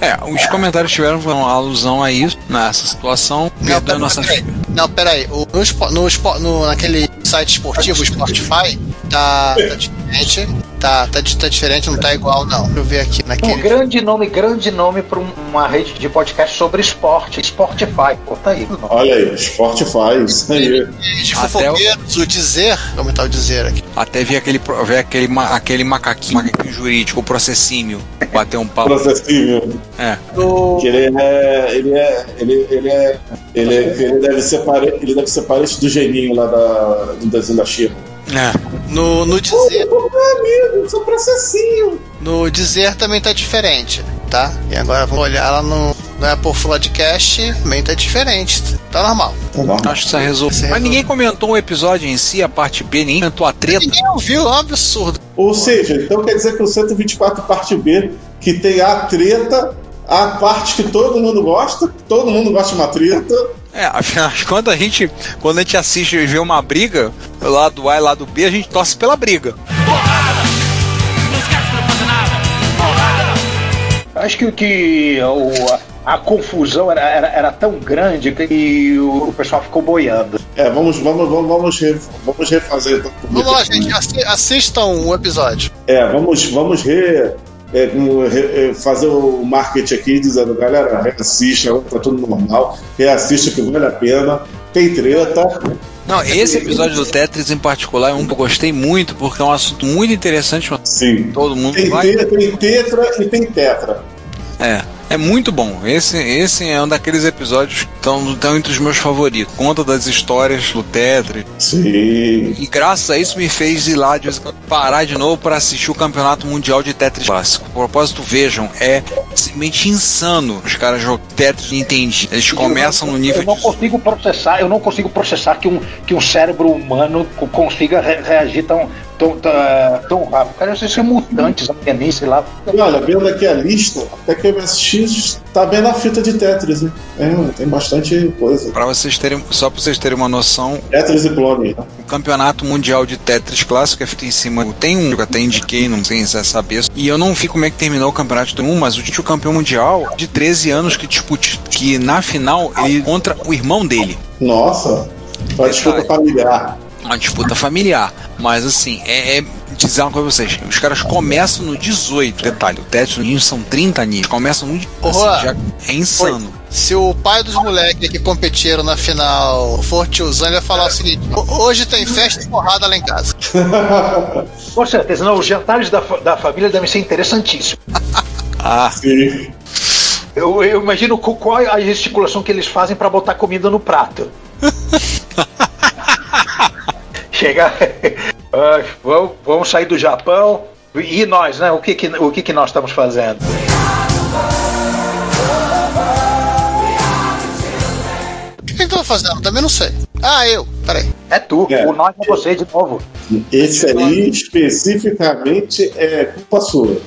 É, os comentários tiveram uma alusão a isso, nessa situação. Não, pera, nossa. peraí. Não, peraí. O, no, espo- no, espo- no- naquele site esportivo, o Spotify, tá, tá diferente. Tá, tá, tá diferente, não tá igual, não. Deixa eu ver aqui Um naquele. grande nome, grande nome para uma rede de podcast sobre esporte. Spotify. Conta aí. o. Olha aí, Spotify, isso aí. De Até fofoqueiros, o dizer. Como tá o dizer aqui? Até vi aquele, vi aquele, aquele macaquinho, macaquinho jurídico, o processímio, bater um papo. Processinho. É. Que ele é. Ele é. Ele, ele é. Ele, ele deve ser parente, ele deve ser parente do geninho lá da, do desenho da China. É. no, no dizer. Ô, meu amigo, seu processinho. No dizer também tá diferente, tá? E agora vamos olhar lá no, no Apple Floodcast, também tá diferente. Tá normal. Tá bom. Acho que isso resolve. Mas ninguém comentou o episódio em si, a parte B, nem comentou a treta. Ninguém ouviu, é um absurdo. Ou seja, então quer dizer que o 124 parte B, que tem a treta, a parte que todo mundo gosta, todo mundo gosta de uma treta. É, afinal de contas, a gente, quando a gente assiste e vê uma briga, lá do A e lá do B, a gente torce pela briga. Acho que, que o, a, a confusão era, era, era tão grande que o, o pessoal ficou boiando. É, vamos, vamos, vamos, vamos, re- vamos refazer. Vamos lá, gente, assi- assistam o episódio. É, vamos, vamos re, é, é, fazer o marketing aqui dizendo, galera, reassista, tá tudo normal, reassista que vale a pena, tem treta. Não, esse episódio do Tetris em particular é um que eu gostei muito, porque é um assunto muito interessante Sim. todo mundo. Tem, Vai, te- tem tetra e tem tetra. é, é muito bom. Esse, esse é um daqueles episódios que estão, estão entre os meus favoritos. Conta das histórias do Tetris. Sim. E graças a isso me fez ir lá de vez em quando parar de novo para assistir o Campeonato Mundial de Tetris Clássico. A propósito, vejam, é simplesmente insano os caras jogam Tetris entendi. Eles começam no nível Eu não de. consigo processar, eu não consigo processar que um, que um cérebro humano co- consiga re- reagir tão, tão, tão, tão rápido. Cara, vocês são mutantes, alienígenas, sei lá. Olha, vendo aqui a lista, até que o MSX tá bem na fita de Tetris, né? É, tem bastante coisa. Para vocês terem, só para vocês terem uma noção, Tetris e clone. né? o Campeonato Mundial de Tetris Clássico é feito em cima. Tem um que eu até indiquei, não sei se é saber. E eu não vi como é que terminou o campeonato do 1, mas o tio campeão mundial de 13 anos que discute que na final ele contra o irmão dele. Nossa, uma disputa familiar. Uma disputa familiar. Mas assim, é, é dizer uma coisa pra vocês: os caras começam no 18. Detalhe, o Tetris no são 30 níveis. Começam no. Porra. Assim, já é insano. Se o pai dos moleques que competiram na final for tiozão, ele vai falar o seguinte: "Ho- hoje tem festa e porrada lá em casa. Com certeza, não, os jantares da, da família devem ser interessantíssimos. Ah, Sim. Eu, eu imagino qual é a gesticulação que eles fazem para botar comida no prato. Chega. Ah, vamos, vamos sair do Japão. E nós, né? O que, que, o que, que nós estamos fazendo? O que ele tava fazendo? Também não sei. Ah, eu. Peraí. É tu, É. o nós é você de novo. Esse aí especificamente é culpa sua.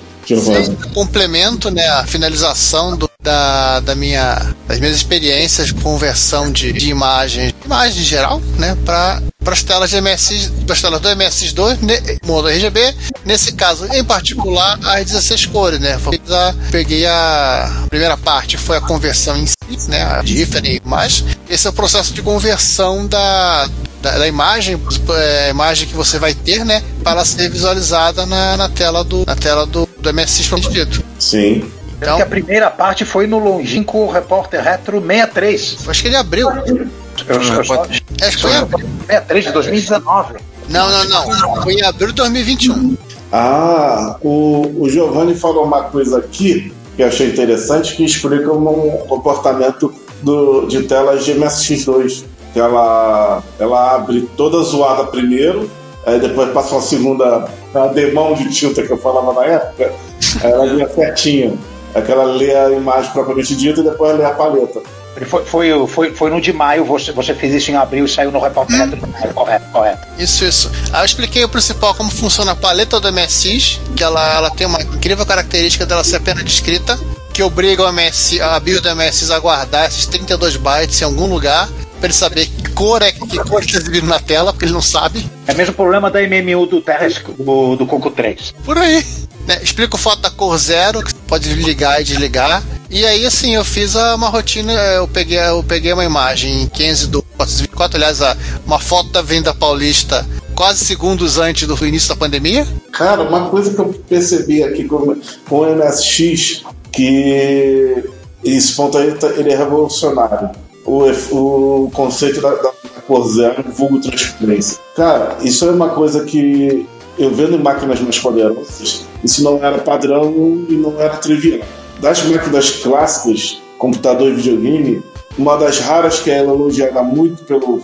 Sim, complemento, né, a finalização do- da, da minha, das minhas experiências de conversão de, de imagens, imagem em geral, né, para as telas de MS, telas do MS2, ne, modo RGB, nesse caso em particular as 16 cores, né, a- peguei a primeira parte foi a conversão em si, né, a different, mas esse é o processo de conversão da da, da imagem, é, imagem que você vai ter, né, para ser visualizada na, na tela do na tela do, do MSX propriamente dito. Sim. Então, que a primeira parte foi no longínquo Repórter Retro 63. acho que ele abriu. Eu, eu só, Acho que foi em abril. 63 de 2019. Não, não, não. Foi em abril de 2021. Ah, o, o Giovanni falou uma coisa aqui que eu achei interessante que explica um comportamento do, de telas de MSX2. Que ela, ela abre toda zoada primeiro, aí depois passa uma segunda, a demão de tinta que eu falava na época, aí ela lia certinho. Aquela lê a imagem propriamente dita e depois lê a paleta. Foi, foi, foi, foi no de maio, você, você fez isso em abril e saiu no repórter Hum. Correto, correto. Isso, isso. Aí eu expliquei o principal, como funciona a paleta do MSX, que ela, ela tem uma incrível característica dela ser apenas descrita, que obriga o MS, a build do MSX a guardar esses 32 bytes em algum lugar, para ele saber que cor é que cor exibindo na tela, porque ele não sabe. É o mesmo problema da MMU do Terra do, do Coco 3. Por aí. Né? Explico o foto da cor zero, que pode ligar e desligar. E aí, assim, eu fiz uma rotina, eu peguei, eu peguei uma imagem em 15 do 424, aliás, uma foto da Venda Paulista quase segundos antes do início da pandemia. Cara, uma coisa que eu percebi aqui com, com o MSX, que esse ponto aí tá- ele é revolucionário. O, o conceito da, da cor zero, vulgo transparência. Cara, isso é uma coisa que eu vendo em máquinas mais poderosas, isso não era padrão e não era trivial. Das máquinas clássicas, computador e videogame, uma das raras que é elogiada muito pelo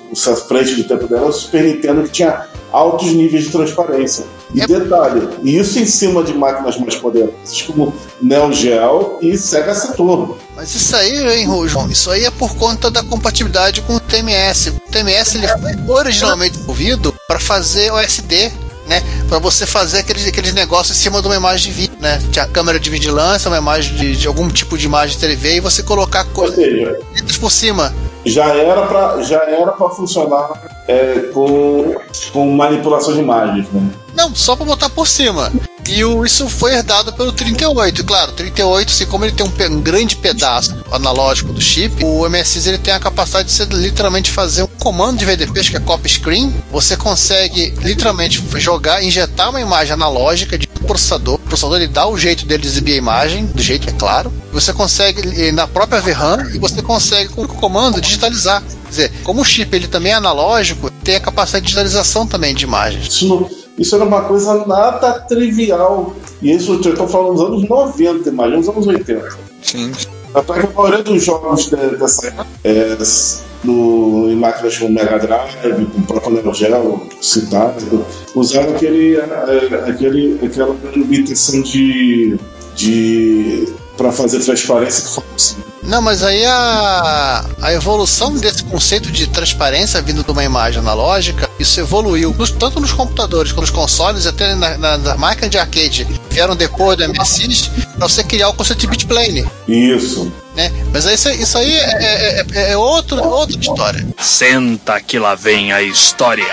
frente do tempo dela é o Super Nintendo, que tinha altos níveis de transparência. E É- detalhe, isso em cima de máquinas mais poderosas, como Neo Geo e Sega Saturn. Mas isso aí, hein, Ru- João, isso aí é por conta da compatibilidade com o TMS. O TMS ele foi originalmente desenvolvido para fazer OSD, né? Para você fazer aqueles, aqueles negócios em cima de uma imagem de vídeo, né? Tinha câmera de vigilância, uma imagem de, de algum tipo de imagem de TV e você colocar coisas por cima. Já era para já era para funcionar é, com, com manipulação de imagens, né? Não, só para botar por cima. E o, isso foi herdado pelo 38. E claro, 38, assim, como ele tem um, um grande pedaço analógico do chip, o MSX ele tem a capacidade de você literalmente fazer um comando de VDP, que é copy screen. Você consegue literalmente jogar, injetar uma imagem analógica processador. O processador ele dá o jeito dele de exibir a imagem, do jeito que é claro. Você consegue eh, na própria VRAM e você consegue com o comando digitalizar. Quer dizer, como o chip ele também é analógico, tem a capacidade de digitalização também de imagens. Isso, era uma coisa nada trivial. E isso eu estou falando dos anos 90, imagina os anos 80. Sim. Até que a maioria dos jogos de- dessa época, é, no, em máquinas como Mega Drive, com o próprio Neo Geo citado, usaram aquele, é, aquele, aquela limitação de, de para fazer transparência que foi assim. Não, mas aí a, a evolução desse conceito de transparência vindo de uma imagem analógica, isso evoluiu nos- tanto nos computadores quanto nos consoles, até na, na, na máquina de arcade vieram depois do MSX, para você criar o conceito de bitplane. Isso. Né? Mas aí, isso, isso aí é, é, é- é outro, outra história. Senta que lá vem a história.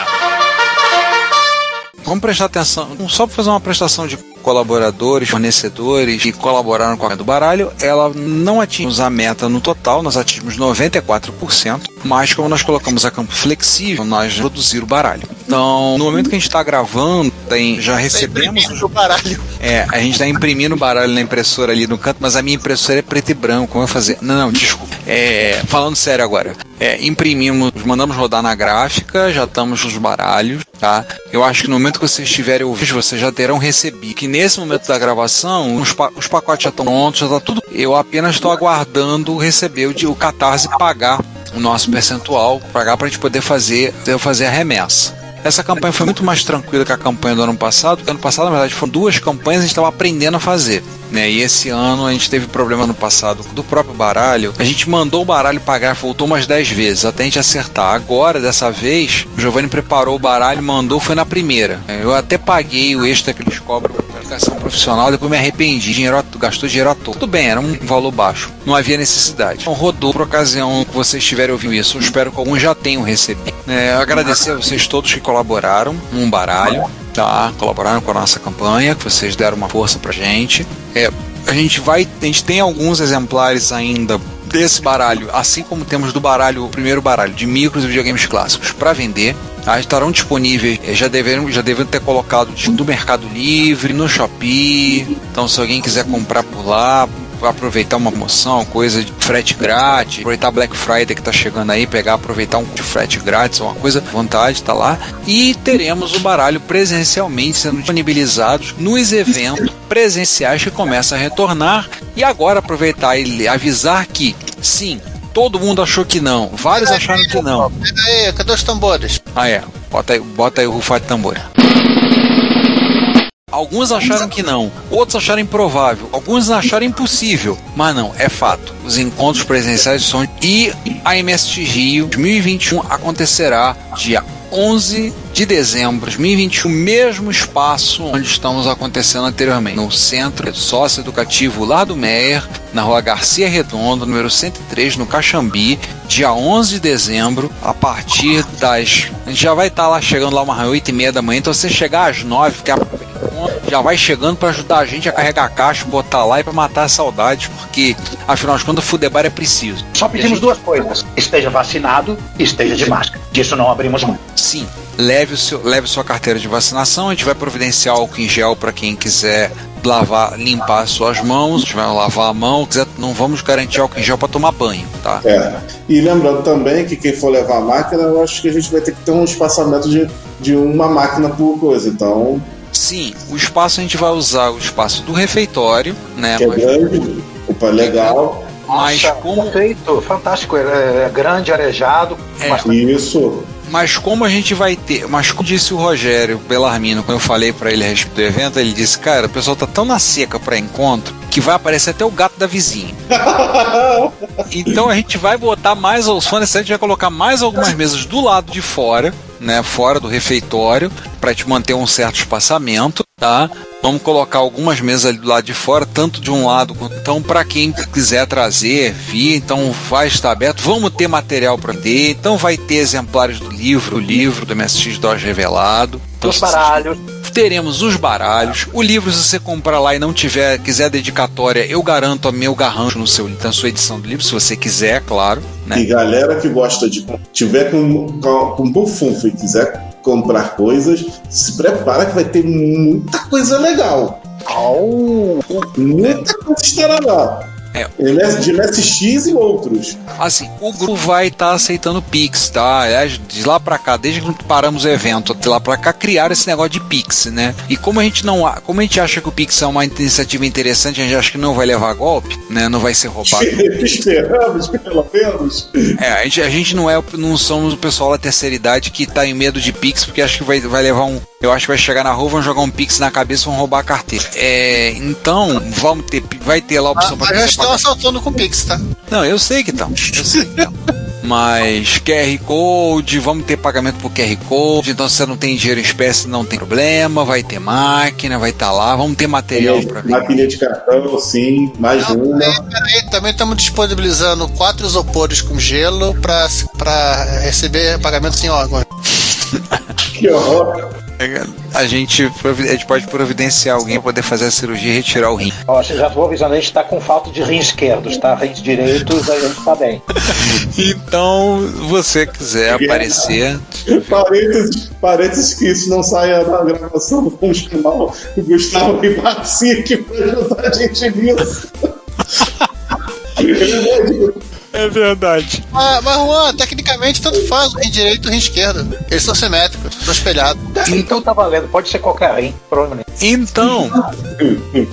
Vamos prestar atenção, só para fazer uma prestação de colaboradores, fornecedores que colaboraram com a do baralho, ela não atingimos a meta no total, nós atingimos 94%, mas como nós colocamos a campo flexível, nós produzir o baralho. Então, no momento que a gente está gravando, tem, já recebemos os o baralho. é, a gente tá imprimindo o baralho na impressora ali no canto, mas a minha impressora é preto e branco. Como eu fazer? Não, não, desculpa. É, falando sério agora. É, imprimimos, mandamos rodar na gráfica, já estamos nos baralhos, tá? Eu acho que no momento que vocês estiverem ouvindo, vocês já terão recebido. Que nesse momento da gravação, os, pa- os pacotes já estão prontos, já tá tudo. Eu apenas estou aguardando receber o, o Catarse pagar o nosso percentual, pagar para a gente poder fazer, eu fazer a remessa. Essa campanha foi muito mais tranquila que a campanha do ano passado, porque ano passado, na verdade, foram duas campanhas e a gente estava aprendendo a fazer. Né? E esse ano a gente teve problema no passado do próprio baralho. A gente mandou o baralho pagar, voltou umas 10 vezes até a gente acertar. Agora, dessa vez, o Giovanni preparou o baralho, mandou, foi na primeira. Eu até paguei o extra que eles cobram aplicação profissional, depois me arrependi. Dinheiro, gastou dinheiro à toa. Tudo bem, era um valor baixo. Não havia necessidade. Então rodou por ocasião que vocês estiverem ouvindo isso. Eu espero que alguns já tenham recebido. É, agradecer a vocês todos que colaboraram num baralho, tá? Colaboraram com a nossa campanha, que vocês deram uma força pra gente. É, a gente vai, a gente tem alguns exemplares ainda desse baralho, assim como temos do baralho, o primeiro baralho de micros e videogames clássicos para vender. Tá? Estarão disponíveis, eh, já deveriam, já deveriam ter colocado do Mercado Livre, no Shopee. Então, se alguém quiser comprar por lá, aproveitar uma promoção, coisa de frete grátis, aproveitar Black Friday que tá chegando aí, pegar, aproveitar um de frete grátis, uma coisa vontade, tá lá. E teremos o baralho presencialmente sendo disponibilizados nos eventos presenciais que começam a retornar. E agora aproveitar e avisar que, sim, Todo mundo achou que não. Vários acharam que não. Pega aí, cadê os tambores? Ah, é. Bota aí, bota aí o rufar de tambor. Alguns acharam que não, outros acharam improvável, alguns acharam impossível, mas não, é fato. Os encontros presenciais são e a MST Rio 2021 acontecerá dia 11 de dezembro de 2021, mesmo espaço onde estamos acontecendo anteriormente, no Centro Socioeducativo Lá do Meier, na rua Garcia Redondo, número 103, no Caxambi, dia 11 de dezembro, a partir das. A gente já vai estar lá chegando lá umas 8 e meia da manhã, então você chegar às 9, ficar já vai chegando para ajudar a gente a carregar a caixa, botar lá e para matar a saudade, porque afinal de contas, fudebar é preciso. Só pedimos duas coisas: esteja vacinado e esteja de máscara. Disso não abrimos mão. Sim, leve, o seu, leve sua carteira de vacinação, a gente vai providenciar álcool em gel para quem quiser lavar, limpar as suas mãos, a gente vai lavar a mão, quiser, não vamos garantir álcool em gel para tomar banho, tá? É. E lembrando também que quem for levar a máquina, eu acho que a gente vai ter que ter um espaçamento de, de uma máquina por coisa. Então, Sim, o espaço a gente vai usar o espaço do refeitório, né? que é mas- grande, opa, legal. Mas Nossa, como- Perfeito, fantástico. É, é grande, arejado. É. bastante- Isso. Mas como a gente vai ter. Mas como disse o Rogério Bellarmino, quando eu falei pra ele a respeito do evento, ele disse: Cara, o pessoal tá tão na seca pra encontro que vai aparecer até o gato da vizinha. Então a gente vai botar mais os fones, a gente vai colocar mais algumas mesas do lado de fora, né? Fora do refeitório, pra te manter um certo espaçamento, tá? Vamos colocar algumas mesas ali do lado de fora, tanto de um lado quanto. Então, para quem quiser trazer, vir, então vai estar aberto. Vamos ter material para ter, então vai ter exemplares do livro, o livro do MSX DOS revelado. Então, Os se vocês baralhos. Teremos os baralhos. O livro, se você comprar lá e não tiver, quiser dedicatória, eu garanto a meu garrancho no seu, na sua edição do livro, se você quiser, claro. Né? E galera que gosta de. tiver com, com, com bufunfo e quiser comprar coisas, se prepara que vai ter muita coisa legal. Muita coisa estará lá. É. MS De MSX e outros. Assim, o grupo vai estar aceitando Pix, tá? Aliás, de lá pra cá, desde que paramos o evento, de lá pra cá, criaram esse negócio de Pix, né? E como a gente não, a- como a gente acha que o Pix é uma iniciativa interessante, a gente acha que não vai levar golpe, né? Não vai ser roubado. Esperamos, pelo menos. É, a gente, a gente não é, não somos o pessoal da terceira idade que tá em medo de Pix, porque acho que vai, vai levar um. Eu acho que vai chegar na rua, vão jogar um Pix na cabeça e vão roubar a carteira. É, então, vamos ter, vai ter lá a opção Mas pra já você estão pagar. assaltando com Pix, tá? Não, eu sei que estão. Eu sei que estão. Mas QR Code, vamos ter pagamento por QR Code. Então, se você não tem dinheiro em espécie, não tem problema. Vai ter máquina, vai estar lá. Vamos ter material para ver. Maquininha de cartão, sim, mais uma. Peraí, peraí, também estamos disponibilizando quatro isopores com gelo para receber pagamento sem órgão. Que horror. A gente, a gente pode providenciar alguém para poder fazer a cirurgia e retirar o rim. Ó, já vou avisando, a gente tá com falta de rins esquerdos, tá? Rins direitos, a gente tá bem. Então, você quiser aparecer, Parênteses, parênteses que isso não saia na gravação, vamos chamar o Gustavo Ribassi que vai ajudar a gente nisso. É verdade. Ah, mas Juan, tecnicamente tanto faz o rim direito e o rim esquerdo. Eles são simétricos, são espelhados. Então tá valendo, pode ser qualquer rim, provavelmente. Então,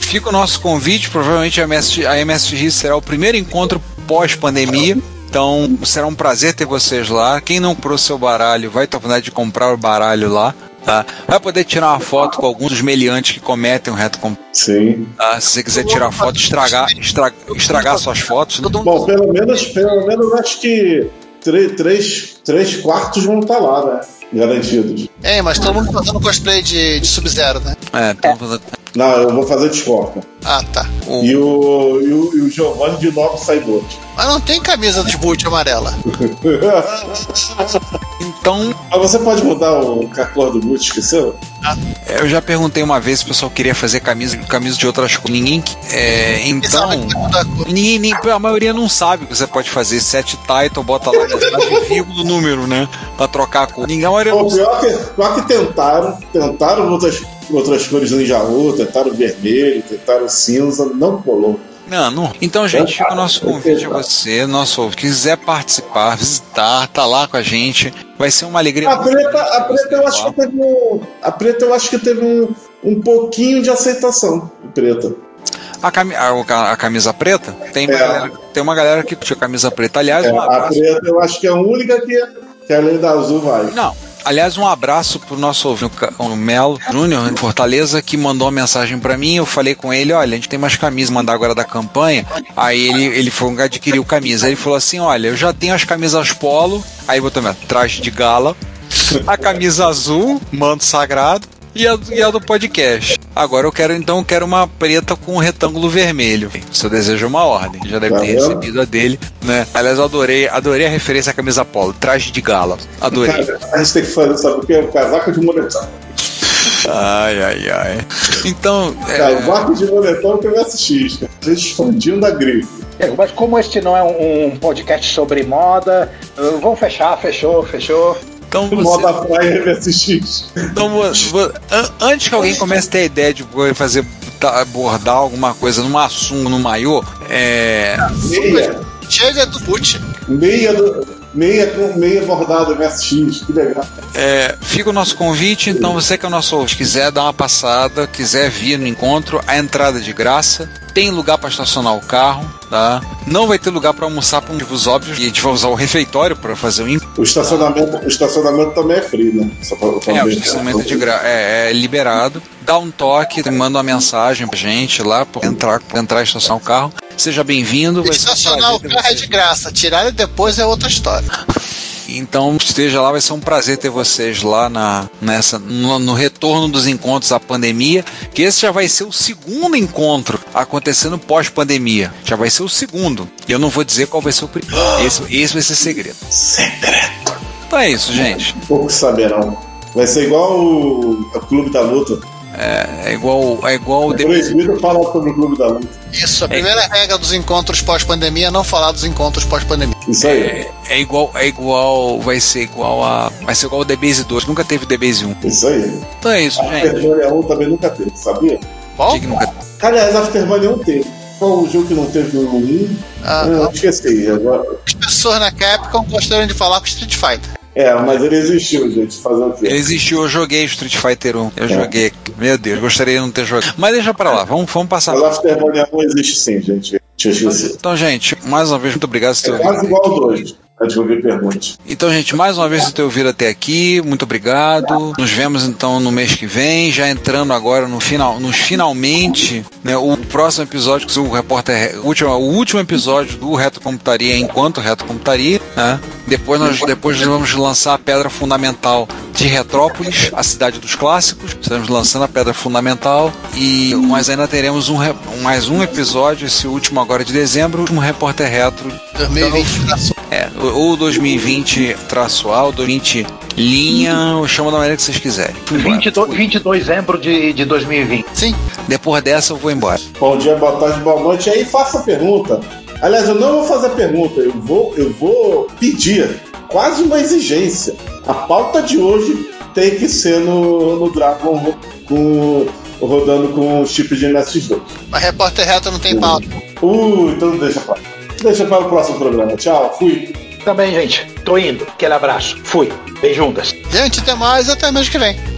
fica o nosso convite. Provavelmente a MSX, a MSX será o primeiro encontro pós-pandemia. Então, será um prazer ter vocês lá. Quem não comprou seu baralho, vai ter a oportunidade de comprar o baralho lá. Tá? Vai poder tirar uma foto com alguns dos meliantes que cometem um reto Sim. tá? Se você quiser tirar foto, estragar, estragar, estragar suas fotos. Todo mundo Bom, pelo menos, pelo menos acho que tre- três, três quartos vão estar lá, né? Garantidos. É, mas todo mundo fazendo cosplay de, de Sub-Zero, né? É, então, fazendo- Não, eu vou fazer de Scorpion. Ah, tá. o- E o, e o, e o Giovanni de Novo Cyborg. Mas não tem camisa de boot amarela. então, Mas você pode mudar o a cor do boot, esqueceu? eu já perguntei uma vez se o pessoal queria fazer camisa, camisa de outras cores. Ninguém. É, então. Ninguém, nem, a maioria não sabe que você pode fazer set title, bota lá mensagem, vírgula, número, né? Pra trocar a cor. Ninguém, a maioria Pô, não sabe. pior, que, pior que tentaram, tentaram outras, outras cores Ninja U, tentaram vermelho, tentaram cinza, não colou. Não, não. Então, gente, fica o nosso convite a você, nosso quiser participar, visitar, tá lá com a gente. Vai ser uma alegria. A preta, a preta eu acho que teve um, a preta eu acho que teve um, um pouquinho de aceitação. Preta. A, cami a, a camisa preta? Tem uma, É. galera, tem uma galera que tinha camisa preta. Aliás, É, a preta eu acho que é a única que, que além da azul vai. Não. Aliás, um abraço pro nosso ouvinte, o Melo Júnior, de Fortaleza, que mandou uma mensagem pra mim. Eu falei com ele: olha, a gente tem umas camisas, mandar agora da campanha. Aí ele, ele foi adquiriu camisa. Aí ele falou assim: olha, eu já tenho as camisas polo. Aí botou mesmo, traje de gala, a camisa azul, manto sagrado. E a, e a do podcast. Agora eu quero então eu quero uma preta com um retângulo vermelho. Seu desejo é uma ordem. Já deve Tá ter recebido a dele, né? Aliás, eu adorei, adorei a referência à camisa polo, traje de gala. Adorei. Cara, a gente tem que fazer, sabe o que? O casaco de moletom. Ai, ai, ai. Então, é, Casaco de moletom que X, cara. A gente expandindo da grife. É, mas como este não é um, um podcast sobre moda, vamos fechar, fechou, fechou. Então, você, Moda praia MSX. então antes que alguém comece a ter a ideia de fazer tá, bordar alguma coisa numa sunga, no maiô, é, Meia. Chega do boot. Meia, do, meia com meia bordada MSX. Que legal. é, fica o nosso convite. Então, você que é o nosso ouvinte, quiser dar uma passada, quiser vir no encontro, a entrada é de graça. Tem lugar para estacionar o carro, tá? Não vai ter lugar para almoçar por motivos óbvios. E a gente vai usar o refeitório para fazer o O estacionamento, o estacionamento também é free, né? Só pra, pra É, o estacionamento é, de gra... é, é liberado. Dá um toque, manda uma mensagem pra gente lá, pra entrar, pra entrar e estacionar o carro. Seja bem-vindo. Estacionar o carro é de graça. Tirar ele depois é outra história. Então esteja lá, vai ser um prazer ter vocês lá na, nessa, no, no retorno dos encontros à pandemia, que esse já vai ser o segundo encontro acontecendo pós-pandemia. Já vai ser o segundo. E eu não vou dizer qual vai ser o primeiro. Esse, esse vai ser segredo. Secreto. Então é isso, gente. Poucos saberão. Vai ser igual o, o Clube da Luta. É igual, é igual o É proibido falar sobre o Clube da Luta. Isso, a primeira regra dos encontros pós-pandemia é não falar dos encontros pós-pandemia. Isso aí. É, é igual, é igual, vai ser igual a, vai ser igual o DBase 2, nunca teve DBase 1. Isso aí. Então é isso, gente. Aftermania 1 também nunca teve, sabia? Bom, Que nunca- Aliás, Aftermania 1 teve. Qual o jogo que não teve o 1? ah, Ah, eu esqueci. Agora... as pessoas na Capcom gostariam de falar com Street Fighter. É, mas ele existiu, gente. Fazer o Ele existiu, eu joguei Street Fighter 1. Eu É. joguei. Meu Deus, gostaria de não ter jogado. Mas deixa pra lá, vamos, vamos passar. Mas Aftermania 1 existe sim, gente. Então, gente, mais uma vez, muito obrigado É quase igual ao 2. Antes de ouvir pergunte. Então, gente, mais uma vez por ter ouvido até aqui, muito obrigado. Nos vemos então no mês que vem, já entrando agora no final, nos finalmente, né, o próximo episódio que o repórter, o último, o último episódio do Reto Computaria enquanto Reto Computaria, né? Depois nós depois nós vamos lançar a pedra fundamental de Retrópolis, a cidade dos clássicos. Estamos lançando a pedra fundamental e mas ainda teremos um mais um episódio, esse último agora de dezembro, último repórter retro 2020 traço. é, ou 2020 traço A, ou 2020 linha, ou chama da maneira que vocês quiserem. Fui embora. 22, 22 de dezembro de, de 2020. Sim, Depois dessa eu vou embora. Bom dia, boa tarde, boa noite. Aí faça a pergunta. Aliás, eu não vou fazer a pergunta, eu vou, eu vou pedir, quase uma exigência. A pauta de hoje tem que ser no, no Dragon com, rodando com os chips de NS2. mas repórter reto não tem pauta. Uh, então deixa pra Deixa para o próximo programa. Tchau, fui. Também, gente, tô indo. Aquele abraço. Fui. Beijundas. Gente, até mais, até mês que vem.